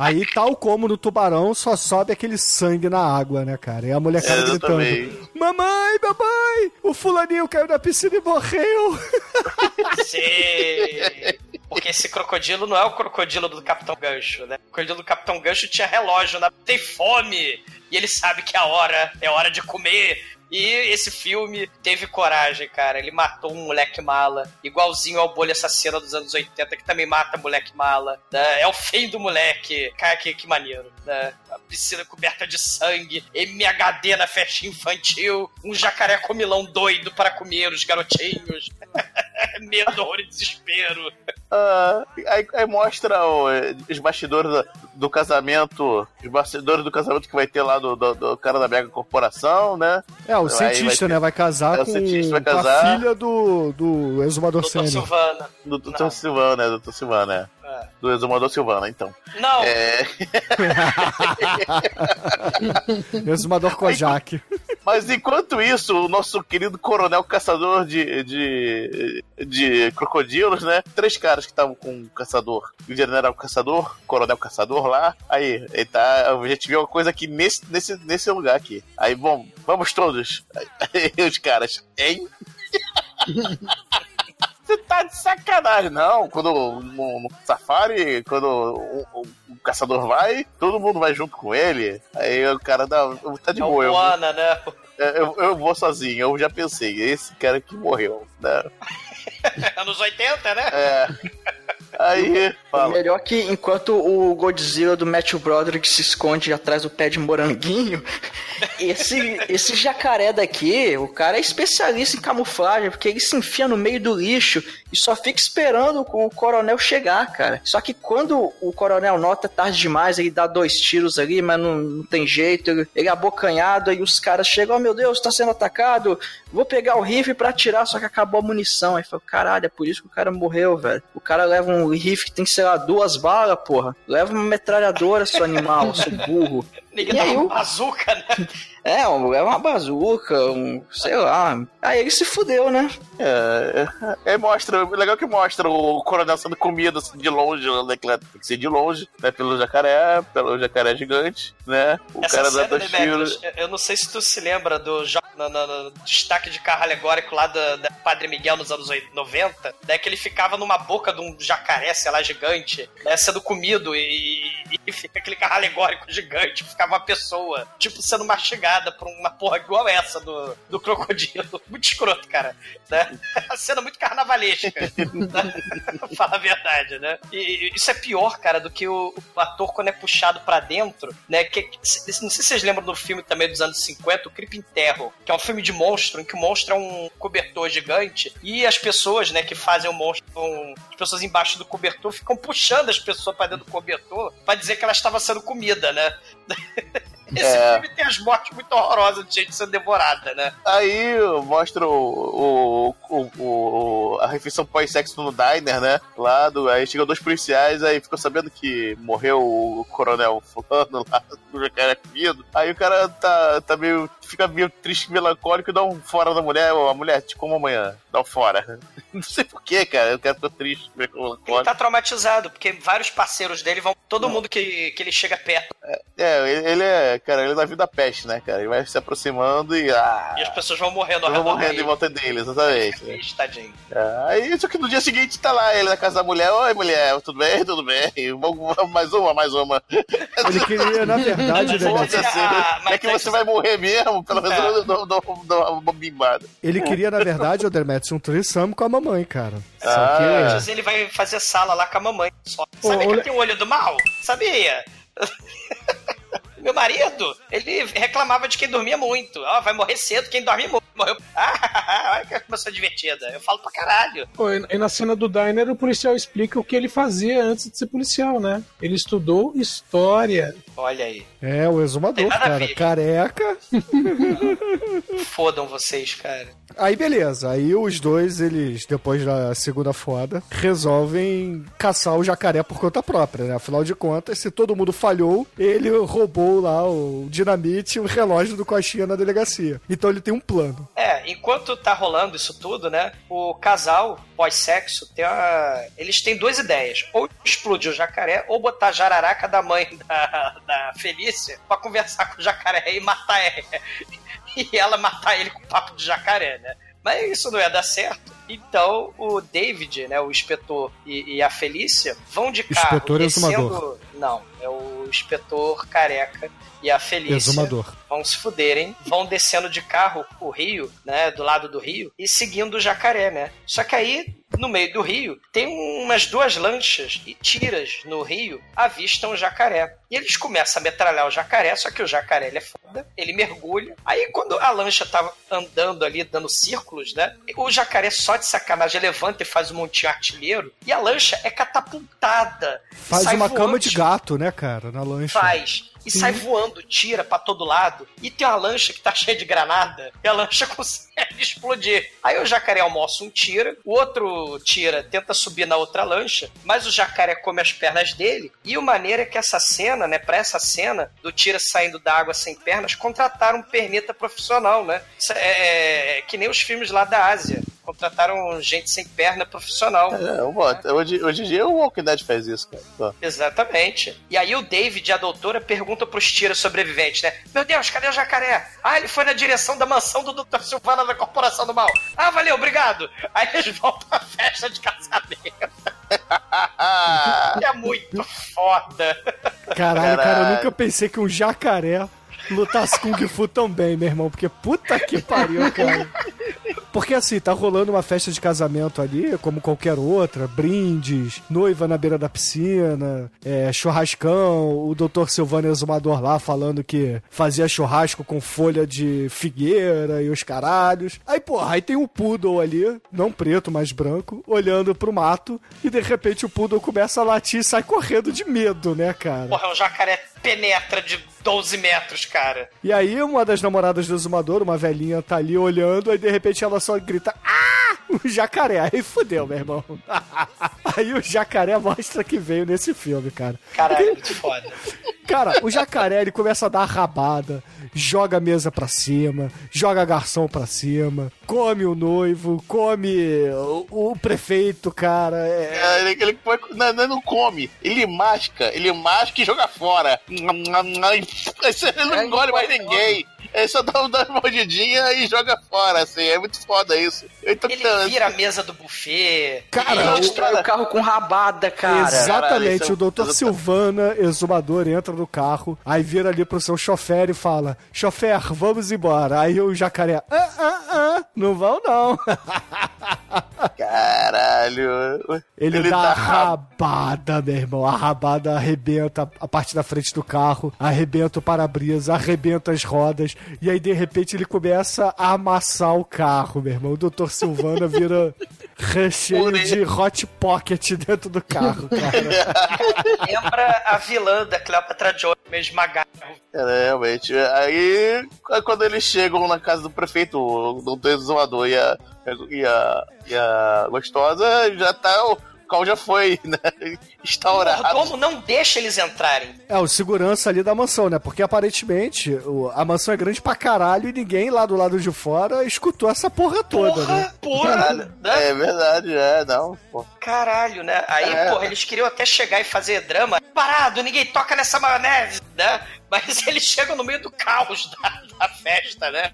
Aí, tal como no tubarão, só sobe aquele sangue na água, né, cara? E a molecada gritando:
Exatamente.
Mamãe, mamãe, o fulaninho caiu na piscina e morreu.
Sim. Porque esse crocodilo não é o crocodilo do Capitão Gancho, né? O crocodilo do Capitão Gancho tinha relógio, né? tem fome! E ele sabe que a hora é hora de comer. E esse filme teve coragem, cara. Ele matou um moleque mala, igualzinho ao Bolha Assassina dos anos 80, que também mata moleque mala. né? É o fim do moleque. Cara, que, que maneiro. Né? A piscina coberta de sangue, MHD na festinha infantil, um jacaré comilão doido para comer os garotinhos. Medo, horror e desespero.
Ah, aí, aí mostra o- os bastidores do, do casamento. Os bastidores do casamento que vai ter lá do, do- do cara da mega corporação, né?
É, o
Aí
cientista,
vai ter-
né? Vai casar
É, o
com,
cientista vai
com a
casar.
filha do, do exumador
Doutor
sênior.
Silvana.
Do Dr. Silvana, né? Dr. Silvana, é. Do exumador Silvana, então.
Não,
É,
Exumador Kojak.
mas enquanto isso, o nosso querido coronel caçador de, de, de crocodilos, né? Três caras que estavam com o caçador. O general caçador, coronel caçador lá. Aí, ele tá. A gente viu uma coisa aqui nesse, nesse, nesse lugar aqui. Aí, bom, vamos todos. Aí, os caras, hein? Você tá de sacanagem, não. Quando no, no safari, quando o, o- o caçador vai, todo mundo vai junto com ele. Aí o cara dá, tá de
é
boa. Eu,
né?
eu, eu vou sozinho, eu já pensei, esse cara que morreu, né?
Anos 80, né?
É. Aí, fala.
Melhor que enquanto o Godzilla do Matthew Broderick se esconde atrás do pé de moranguinho, esse, esse jacaré daqui, o cara é especialista em camuflagem, porque ele se enfia no meio do lixo e só fica esperando o coronel chegar, cara. Só que quando o coronel nota é tarde demais, ele dá dois tiros ali, mas não, não tem jeito, ele, ele é abocanhado, aí os caras chegam, oh meu Deus, tá sendo atacado, vou pegar o rifle pra atirar, só que acabou a munição. Aí fala, caralho, é por isso que o cara morreu, velho. O cara leva um rifle que tem, sei lá, duas balas, porra. Leva uma metralhadora, seu animal, seu burro.
Ninguém
E
dá
aí
uma
o-
bazuca, né?
É, um- leva uma bazuca, um, sei lá. Aí ele se fudeu, né?
É, é, é, mostra, legal que mostra o coronel sendo comido assim, de longe, né? que Tem que ser de longe, né? Pelo jacaré, pelo jacaré gigante, né? O
Essa
cara dá dois tiros.
eu- não sei se tu se lembra do jo- no, no- no destaque de carro alegórico lá da, da Padre Miguel nos anos 80, 90, né, que ele ficava numa boca de um jacaré, sei lá, gigante, né, sendo comido e, e fica aquele carro alegórico gigante, ficava uma pessoa, tipo, sendo mastigada por uma porra igual essa do, do crocodilo. Muito escroto, cara. Né? A cena muito carnavalesca. né? Fala a verdade, né? E, isso é pior, cara, do que o, o ator quando é puxado pra dentro, né? Que, não sei se vocês lembram do filme também dos anos 50, o Creeping Terror, que é um filme de monstro, em que o monstro é um cobertor gigante e as pessoas, né, que fazem o monstro, vão- as pessoas embaixo do cobertor ficam puxando as pessoas pra dentro do cobertor pra dizer que ela estava sendo comida, né? Esse
É.
filme tem as mortes muito horrorosas de gente sendo devorada, né?
Aí mostra o, o, o- o- a refeição pós-sexo no diner, né? Lá do, aí chegam dois policiais, aí ficou sabendo que morreu o coronel fulano lá, do jacaré comido. Aí o cara tá, tá meio. fica meio triste, melancólico e dá um fora da mulher, a mulher, te como amanhã, dá um fora. Não sei porquê, cara, o cara ficou triste, meio
Ele
melancólico.
tá traumatizado, porque vários parceiros dele vão. Todo mundo que, que ele chega perto
É, ele é, cara, ele é da vida peste, né, cara? Ele vai se aproximando e. Ah,
e as pessoas vão morrendo ao redor
morrendo em volta dele, exatamente. né?
Tadinho.
É, Aí, só que no dia seguinte tá lá ele na casa da mulher. Oi, mulher, tudo bem? Tudo bem? Mais uma, mais uma.
Ele queria, na verdade, né.
Ah,
é que você vai morrer mesmo, pelo menos
É.
eu dou, dou, dou uma bimbada.
Ele queria, na verdade, o Dermetis, um trissamo com a mamãe, cara. Só
Ah,
que...
Antes ele vai fazer sala lá com a mamãe. Só. Sabia que tem o olho do mal? Sabia? Meu marido, ele reclamava de quem dormia muito. Ó, vai morrer cedo quem dorme muito. Morreu. Ah, olha que começou divertida. Eu falo pra caralho.
Pô, e na cena do Diner, o policial explica o que ele fazia antes de ser policial, né? Ele estudou história.
Olha aí.
É, o exumador, cara. Careca.
Fodam vocês, cara.
Aí beleza, aí os dois, eles, depois da segunda foda, resolvem caçar o jacaré por conta própria, né? Afinal de contas, se todo mundo falhou, ele roubou lá o dinamite e o relógio do Coxinha na delegacia. Então ele tem um plano.
É, enquanto tá rolando isso tudo, né? O casal, pós-sexo, tem uma... eles têm duas ideias. Ou explodir o jacaré, ou botar a jararaca da mãe da, da Felícia pra conversar com o jacaré e matar ele. E ela matar ele com papo de jacaré, né? Mas isso não ia dar certo. Então o David, né, o inspetor e, e a Felícia vão de carro
Inspetor
descendo.
exumador.
Não, é o inspetor careca e a Felícia
Exumador.
vão se fuderem, vão descendo de carro o rio, né, do lado do rio, e seguindo o jacaré, né? Só que aí, no meio do rio, tem umas duas lanchas e tiras no rio avistam o jacaré. E eles começam a metralhar o jacaré, só que o jacaré ele é foda, ele mergulha. Aí quando a lancha tava andando ali, dando círculos, né? O jacaré só de sacanagem levanta e faz um montinho artilheiro, e a lancha é catapultada.
Faz uma
voando
cama de gato, né, cara, na lancha.
Faz. E sai voando, tira pra todo lado. E tem uma lancha que tá cheia de granada. E a lancha consegue explodir. Aí o jacaré almoça um tira, o outro tira tenta subir na outra lancha, mas o jacaré come as pernas dele. E o maneiro é que essa cena, né, pra essa cena do tira saindo da água sem pernas, contrataram um perneta profissional, né? Isso é, é que nem os filmes lá da Ásia. Contrataram gente sem perna profissional.
É, eu boto. hoje, hoje em dia o Walking Dead faz isso, cara.
Exatamente. E aí o David e a doutora perguntam pros tiras sobreviventes, né? Meu Deus, cadê o jacaré? Ah, ele foi na direção da mansão do Dr. Silvana da Corporação do Mal. Ah, valeu, obrigado. Aí eles vão pra festa de casamento. é muito foda.
Caralho, cara, eu
Caralho.
nunca pensei que um jacaré lutasse Kung Fu tão bem, meu irmão. Porque puta que pariu, cara. Porque assim, tá rolando uma festa de casamento ali, como qualquer outra, brindes, noiva na beira da piscina, é, churrascão, o doutor Silvano Exumador lá falando que fazia churrasco com folha de figueira e os caralhos. Aí, porra, aí tem um poodle ali, não preto, mas branco, olhando pro mato, e de repente o poodle começa a latir e sai correndo de medo, né, cara?
Porra, o jacaré penetra de 12 metros, cara.
E aí, uma das namoradas do exumador, uma velhinha, tá ali olhando, aí de repente ela só grita: Ah! O jacaré. Aí fudeu, meu irmão. aí o jacaré mostra que veio nesse filme, cara.
Caralho, é muito foda.
Cara, o jacaré ele começa a dar rabada, joga a mesa pra cima, joga garçom pra cima, come o noivo, come o, o prefeito, cara. É,
É, ele, ele não, não, não come, ele masca, ele masca e joga fora. Ele não engole mais ninguém. Ele só dá, dá uma mordidinha e joga fora, assim. É muito foda isso. Eu tô
Ele
tentando-
vira a mesa do buffet.
Cara,
ele
Ele
o-
o carro com rabada, cara.
Exatamente,
Caralho,
o doutor
é-
Silvana, exumador, entra no carro, aí vira ali pro seu chofer e fala: Chofer, vamos embora. Aí o jacaré, ah, ah, ah, não vão não.
Caralho.
Ele, dá
tá
a rabada, meu irmão. A rabada arrebenta a parte da frente do carro, arrebenta o para-brisa, arrebenta as rodas, e aí de repente ele começa a amassar o carro, meu irmão. O doutor Silvana vira recheio de hot pocket dentro do carro, cara.
Lembra a vilã da Cleopatra Jones, meio esmagada.
É, realmente. Aí, quando eles chegam na casa do prefeito, o doutor Exumador e a, e a, e a gostosa, já tá. O carro já foi, né?
O
Instaurado.
mordomo não deixa eles entrarem.
É, o segurança ali da mansão, né? Porque aparentemente o- a mansão é grande pra caralho e ninguém lá do lado de fora escutou essa porra toda, né?
Porra, porra, né?
É verdade, é, não. Pô.
Caralho, né? Aí,
É.
porra, eles queriam até chegar e fazer drama. Parado, ninguém toca nessa maionese, né? Mas eles chegam no meio do caos da, da festa, né?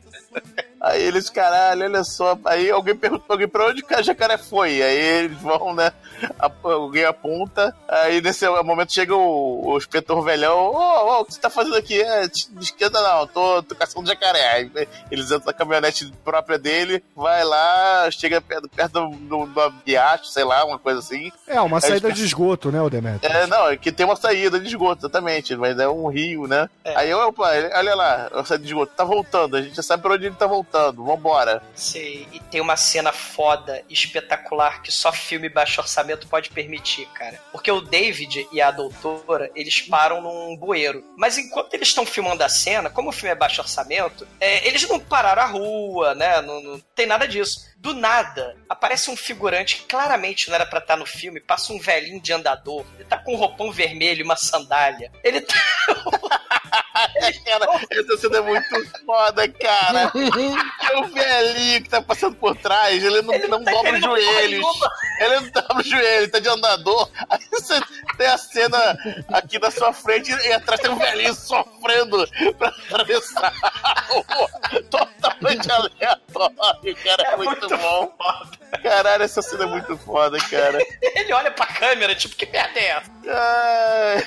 Aí eles, caralho, olha só. Aí alguém pergunta pra alguém pra onde a jacaré foi. Aí eles vão, né? a- alguém aponta. Aí nesse momento chega o, o inspetor velhão. Ô, ô, o que você tá fazendo aqui? É, não esquenta não, tô, tô caçando jacaré. Aí eles entram na caminhonete própria dele, vai lá, chega perto, perto do, do, sei lá, uma coisa assim.
É, uma
Aí
saída
eles-
de esgoto, né, o Demetrio?
É, não, é que tem uma saída de esgoto, exatamente, mas é um rio, né? Aí, opa, ele- olha lá, a saída de esgoto, tá voltando, a gente já sabe pra onde ele tá voltando, vambora.
Sei, e tem uma cena foda, espetacular, que só filme baixo orçamento pode permitir, cara. Porque o David e a doutora, eles param num bueiro. Mas enquanto eles estão filmando a cena, como o filme é baixo orçamento, é, eles não pararam a rua, né? Não, não tem nada disso. Do nada, aparece um figurante que claramente não era pra estar no filme, passa um velhinho de andador. Ele tá com um roupão vermelho e uma sandália. Ele tá.
cara, essa cena é muito foda, cara. É o velhinho que tá passando por trás, ele não, não
tá
dobra os joelhos. Ele não dobra os joelhos, ele tá de andador. Aí você tem a cena aqui na sua frente e atrás tem um velhinho sofrendo pra atravessar. Totalmente aleatório, cara. É, muito, bom. Caralho, essa cena é muito foda, cara.
Ele olha pra câmera, tipo, que merda é essa?
Ai.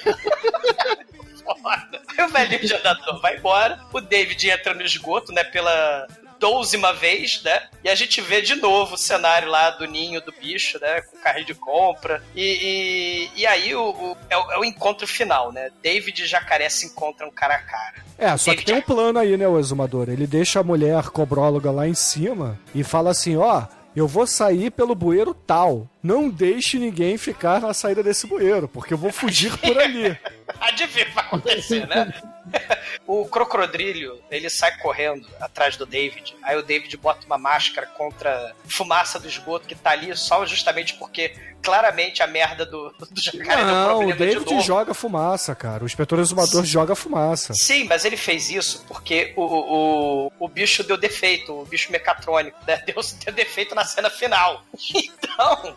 Foda. O velhinho de andador vai embora, o David entra no esgoto, né, pela douzima vez, né? E a gente vê de novo o cenário lá do ninho do bicho, né? Com o carrinho de compra. E, e, e aí o, o- é, o, é o encontro final, né? David e Jacaré se encontram cara a cara.
É, só que tem um plano aí, né, o exumador? Ele deixa a mulher cobróloga lá em cima e fala assim, ó, eu vou sair pelo bueiro tal. Não deixe ninguém ficar na saída desse bueiro, porque eu vou fugir por ali.
Adivinha o que vai acontecer, né? o crocodrilho, ele sai correndo atrás do David. Aí o David bota uma máscara contra fumaça do esgoto que tá ali só justamente porque claramente a merda do, do jacaré
Não, o David joga fumaça, cara. O inspetor exumador joga fumaça.
Sim, mas ele fez isso porque o, o, o, o bicho deu defeito, o bicho mecatrônico, né? Deu, deu defeito na cena final. Então,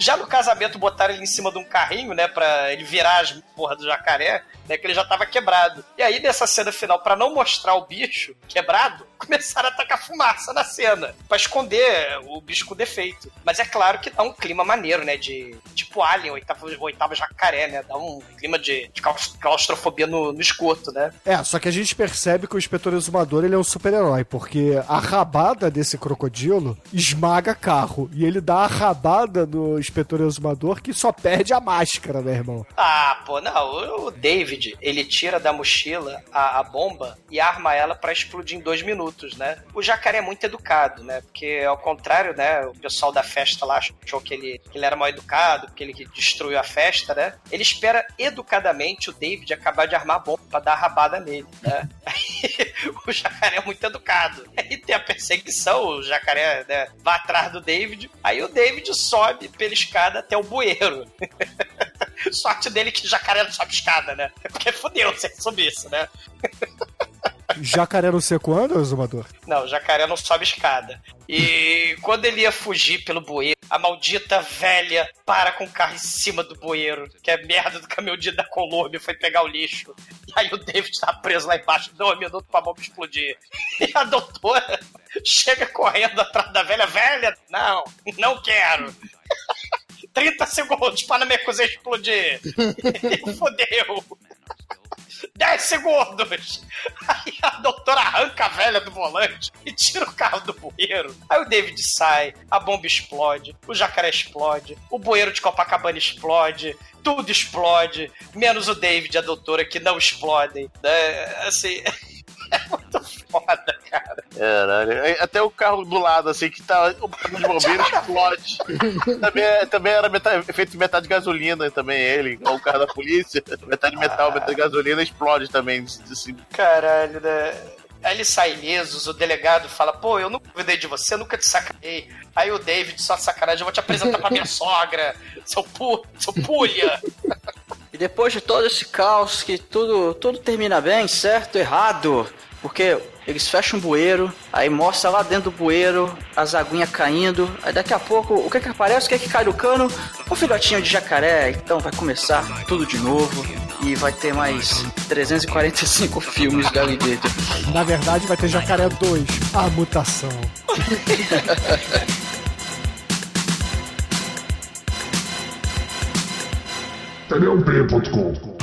já no casamento botaram ele em cima de um carrinho, né, pra ele virar as porra do jacaré, né, que ele já tava quebrado. E aí nessa cena final, pra não mostrar o bicho quebrado, começaram a tacar fumaça na cena, pra esconder o bicho com defeito. Mas é claro que dá um clima maneiro, né, de tipo Alien, oitavo, oitavo jacaré, né, dá um clima de, de claus- claustrofobia no, no esgoto, né.
É, só que a gente percebe que o inspetor exumador ele é um super-herói, porque a rabada desse crocodilo esmaga carro. E ele dá a rabada no inspetor exumador que só perde a máscara, meu irmão.
Ah, pô, não. O David, ele tira da mochila a, a bomba e arma ela pra explodir em dois minutos, né? O jacaré é muito educado, né? Porque, ao contrário, né? O pessoal da festa lá achou que ele, que ele era mal educado, porque ele que destruiu a festa, né? Ele espera educadamente o David acabar de armar a bomba pra dar a rabada nele, né? O jacaré é muito educado. Aí tem a perseguição, o jacaré né, vai atrás do David. Aí o David sobe pela escada até o bueiro. Sorte dele que jacaré não sobe escada, né? Porque fodeu se ele subisse, né?
Jacaré não sei quando, exumador?
Não, jacaré não sobe escada. E quando ele ia fugir pelo bueiro, a maldita velha para com o carro em cima do bueiro, que é merda do caminhão de da Colômbia, foi pegar o lixo. E aí o David tá preso lá embaixo, deu um minuto pra bomba explodir. E a doutora chega correndo atrás da velha. Velha, não, não quero. 30 segundos para minha cozinha explodir. Fodeu. 10 segundos! Aí a doutora arranca a velha do volante e tira o carro do bueiro. Aí o David sai, a bomba explode, o jacaré explode, o bueiro de Copacabana explode, tudo explode, menos o David e a doutora que não explodem. Né? Assim, é muito foda, cara.
Caralho. Até o carro do lado, assim, que tá o carro de bombeiro explode. também, é- também era metade, feito de metade de gasolina, também ele, igual o carro da polícia. Metade metal, metade gasolina, explode também. Assim.
Caralho, né? Aí eles saem ilesos, o delegado fala, pô, eu nunca cuidei de você, nunca te sacanei. Aí o David, só de sacanagem, eu vou te apresentar pra minha sogra, seu, pu seu pulha.
E depois de todo esse caos, que tudo, tudo termina bem, certo, errado, porque eles fecham o bueiro, aí mostra lá dentro do bueiro as aguinhas caindo, aí daqui a pouco, o que que aparece? O que que cai do cano? Um filhotinho de jacaré, então vai começar tudo de novo. e vai ter mais 345 filmes do Alligator.
Na verdade, vai ter Jacaré 2, a mutação.
Pneup.com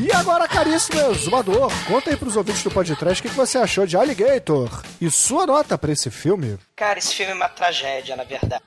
E agora, caríssimo exumador, conta aí pros ouvintes do podcast o que que você achou de Alligator e sua nota pra esse filme.
Cara, esse filme é uma tragédia, na verdade.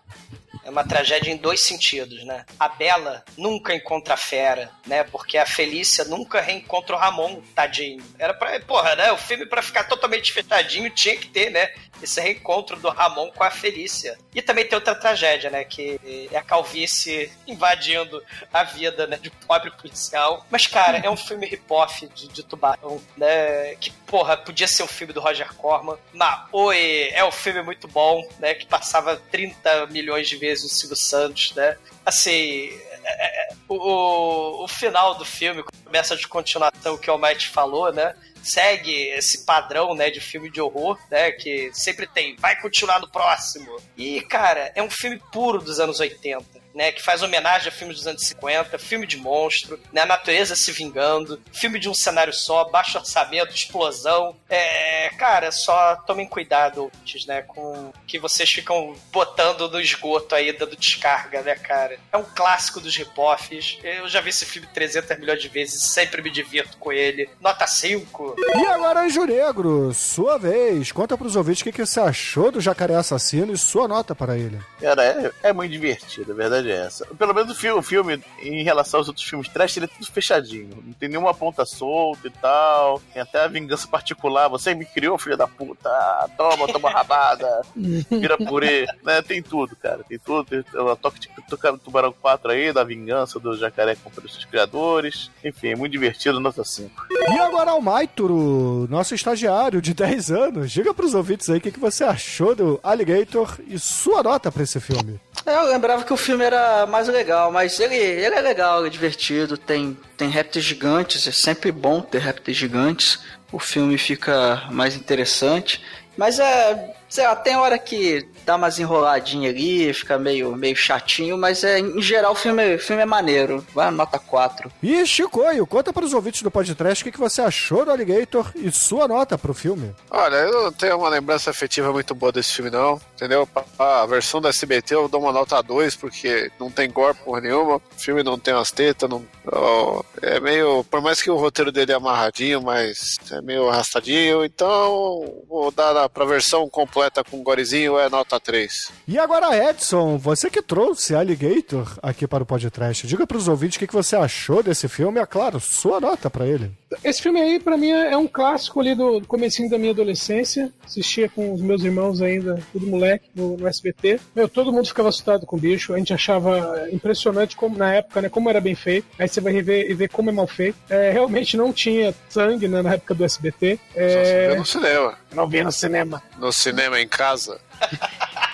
É uma tragédia em dois sentidos, né? A Bela nunca encontra a fera, né? Porque a Felícia nunca reencontra o Ramon, tadinho. Era pra. Porra, né? O filme, pra ficar totalmente fechadinho, tinha que ter, né? Esse reencontro do Ramon com a Felícia. E também tem outra tragédia, né? Que é a calvície invadindo a vida, né? De pobre policial. Mas, cara, é um filme hip-off de, de tubarão, né? Que, porra, podia ser um filme do Roger Corman. Mas, oi, é um filme muito bom, né? Que passava 30 milhões de vezes o Silvio Santos, né? Assim, é, é, o, o final do filme começa de continuação que o Almighty falou, né? Segue esse padrão, né, de filme de horror, né, que sempre tem, vai continuar no próximo. E, cara, é um filme puro dos anos 80 né, que faz homenagem a filmes dos anos 50, filme de monstro, né, a natureza se vingando, filme de um cenário só, baixo orçamento, explosão. É, cara, só tomem cuidado, ouvintes, né, com que vocês ficam botando no esgoto aí, dando descarga, né, cara. É um clássico dos rip-offs. Eu já vi esse filme 300 milhões de vezes, sempre me divirto com ele. Nota 5.
E agora, Anjo Negro, sua vez. Conta pros ouvintes o que, que você achou do Jacaré Assassino e sua nota para ele.
Cara, é, é muito divertido, a verdade é essa. Pelo menos o filme, o filme, em relação aos outros filmes trash, ele é tudo fechadinho. Não tem nenhuma ponta solta e tal. Tem até a vingança particular. Você me criou, filho da puta. Ah, toma, toma rabada. Vira purê. Né? Tem tudo, cara. Tem tudo. Tem o toque de tocar Tubarão 4 aí, da vingança do jacaré contra os seus criadores. Enfim, é muito divertido, nota 5.
E agora ao Maituro, nosso estagiário de 10 anos. Diga pros ouvintes aí o que, que você achou do Alligator e sua nota pra esse filme.
É, Eu lembrava que o filme era mais legal, mas ele, ele é legal, ele é divertido, tem, tem répteis gigantes, é sempre bom ter répteis gigantes, o filme fica mais interessante. Mas é, sei lá, tem hora que dá umas enroladinhas ali, fica meio, meio chatinho, mas é, em geral o filme, o filme é maneiro. Vai nota 4.
E Chicoio, conta pros ouvintes do podcast o que, que você achou do Alligator e sua nota pro filme.
Olha, eu não tenho uma lembrança afetiva muito boa desse filme, não. Entendeu? A versão da SBT eu dou uma nota 2, porque não tem gore porra nenhuma. O filme não tem umas tetas, não. ó, É meio. Por mais que o roteiro dele é amarradinho, mas é meio arrastadinho. Então, vou dar a- pra versão completa com gorezinho, é nota 3.
E agora, Edson, você que trouxe Alligator aqui para o podcast, diga pros ouvintes o que, que você achou desse filme é claro, sua nota pra ele.
Esse filme aí, pra mim, é um clássico ali do do comecinho da minha adolescência. Assistia com os meus irmãos ainda, tudo moleque, no, no SBT. Meu, todo mundo ficava assustado com o bicho. A gente achava impressionante como, na época, né, como era bem feito. Aí você vai rever e ver como é mal feito. É, realmente não tinha sangue né, na época do SBT.
Só se
É,
vê no cinema.
não via no cinema.
No cinema em casa.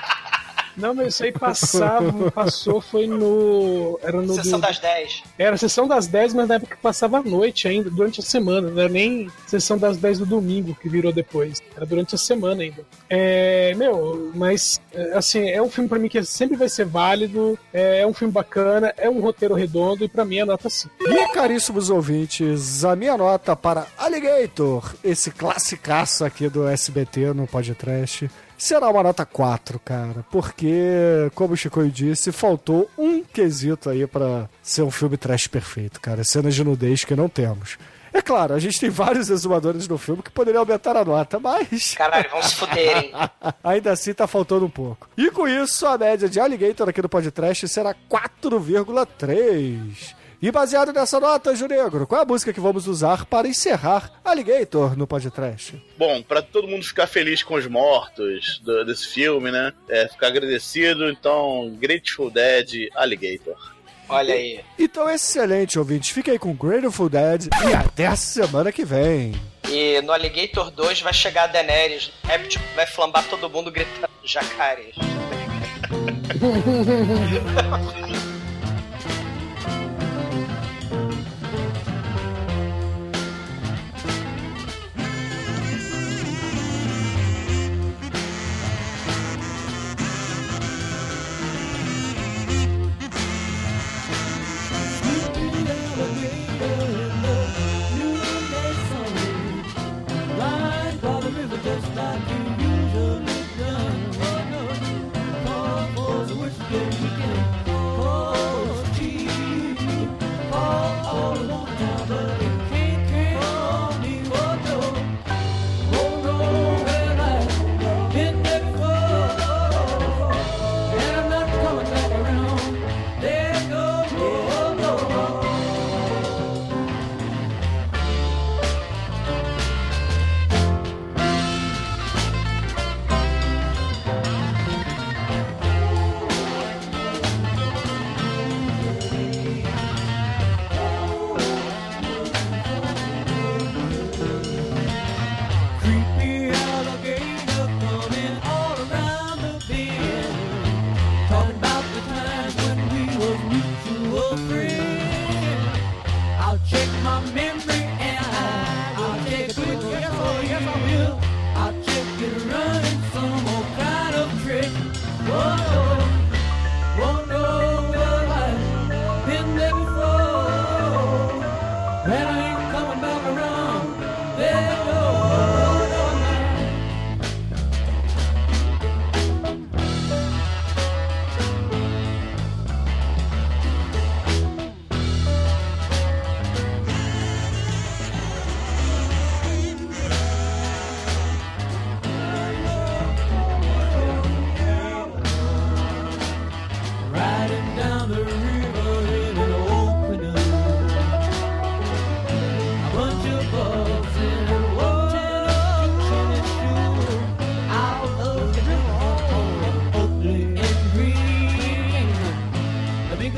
Não, mas isso aí passava, passou, foi no. Era no.
Sessão
do-
das 10.
Era a sessão das 10, mas na época que passava à noite ainda, durante a semana. Não era nem sessão das 10 do domingo que virou depois. Era durante a semana ainda. É, meu, mas é, assim, é um filme pra mim que sempre vai ser válido, é, é um filme bacana, é um roteiro redondo e pra mim é nota 5.
E, caríssimos ouvintes, a minha nota para Alligator, esse classicaço aqui do SBT no podcast, será uma nota 4, cara. Porque, como o Chico disse, faltou um quesito aí pra ser um filme trash perfeito, cara. Cenas de nudez que não temos. É claro, a gente tem vários exumadores no filme que poderiam aumentar a nota, mas.
Caralho, vão se fuderem.
Ainda assim tá faltando um pouco. E com isso, a média de Alligator aqui no podcast será 4,3. E baseado nessa nota, Ju Negro, qual é a música que vamos usar para encerrar Alligator no podcast?
Bom, pra todo mundo ficar feliz com os mortos do- desse filme, né? É, ficar agradecido, então, Grateful Dead Alligator.
Olha aí.
Então, excelente, ouvintes. Fique aí com Grateful Dead e até a semana que vem.
E no Alligator 2 vai chegar a Daenerys. Rabbit vai flambar todo mundo gritando jacarés.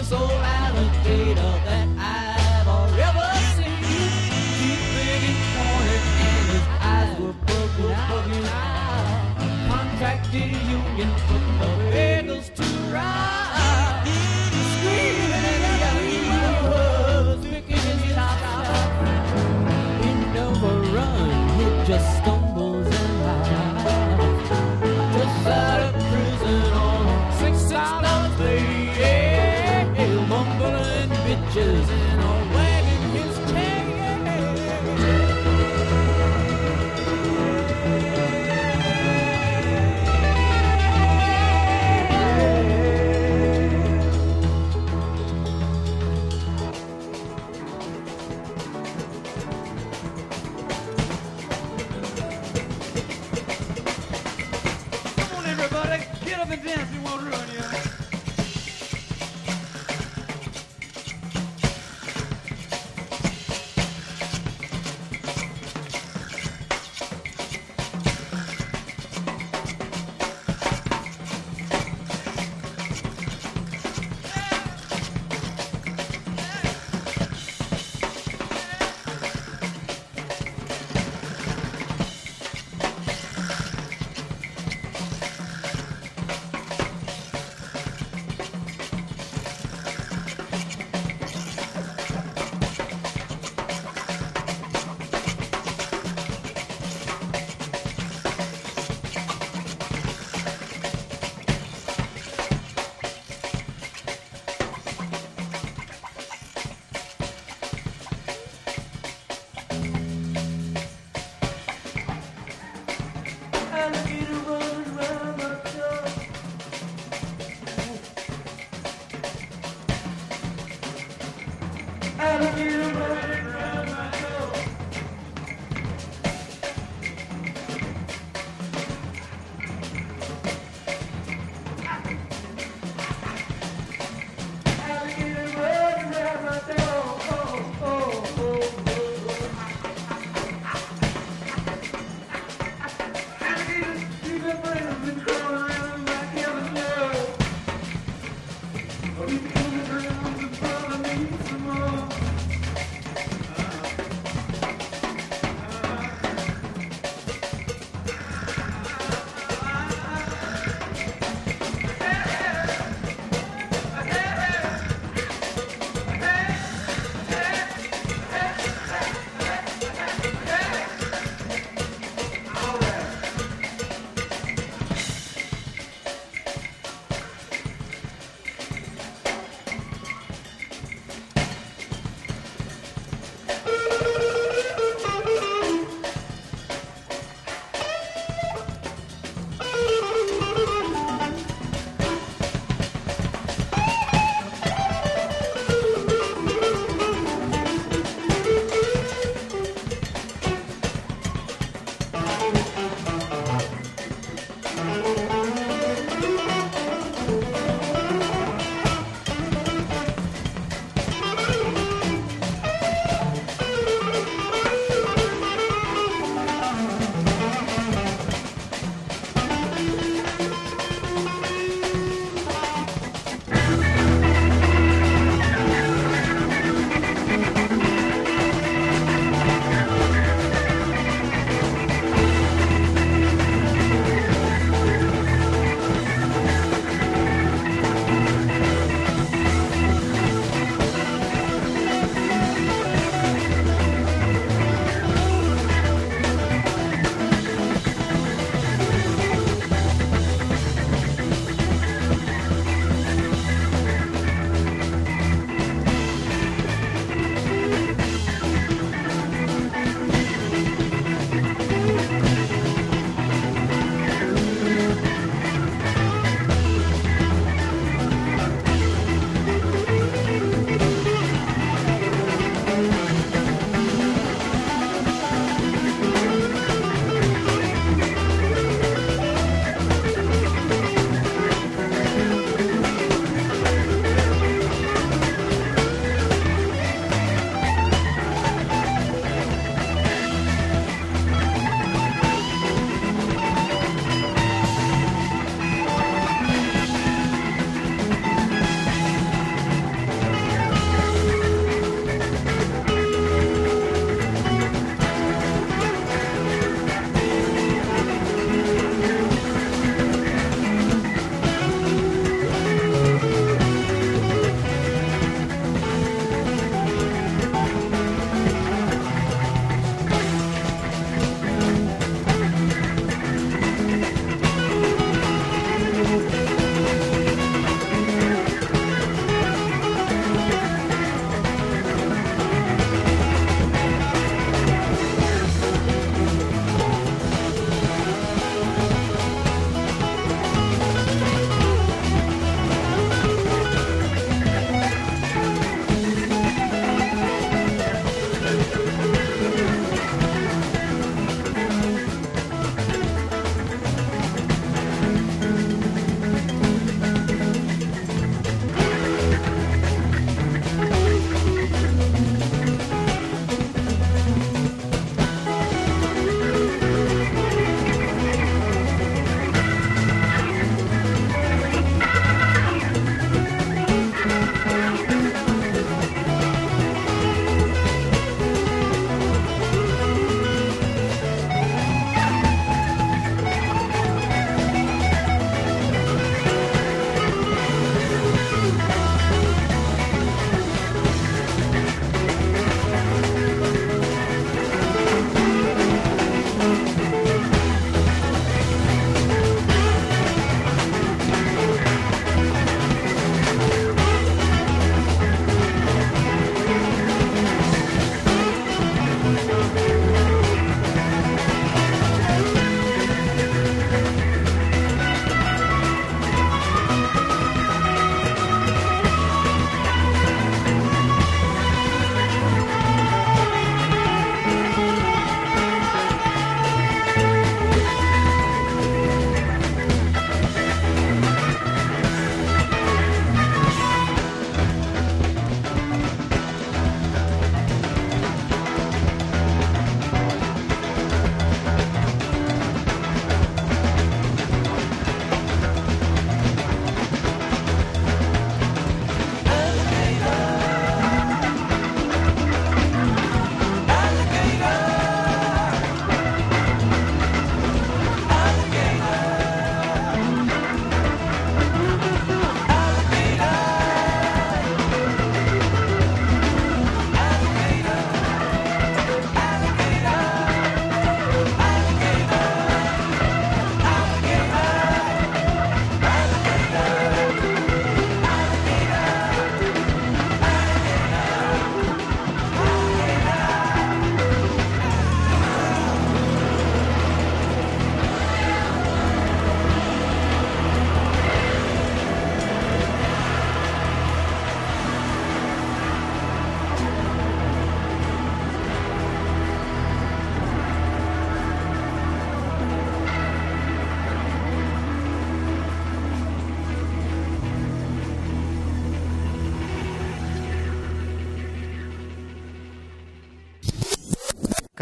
So. out.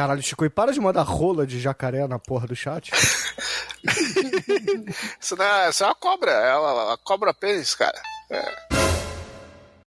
Caralho, Chico, e para de mandar rola de jacaré na porra do chat.
Isso não é, isso é uma cobra, é uma, uma cobra pênis, cara.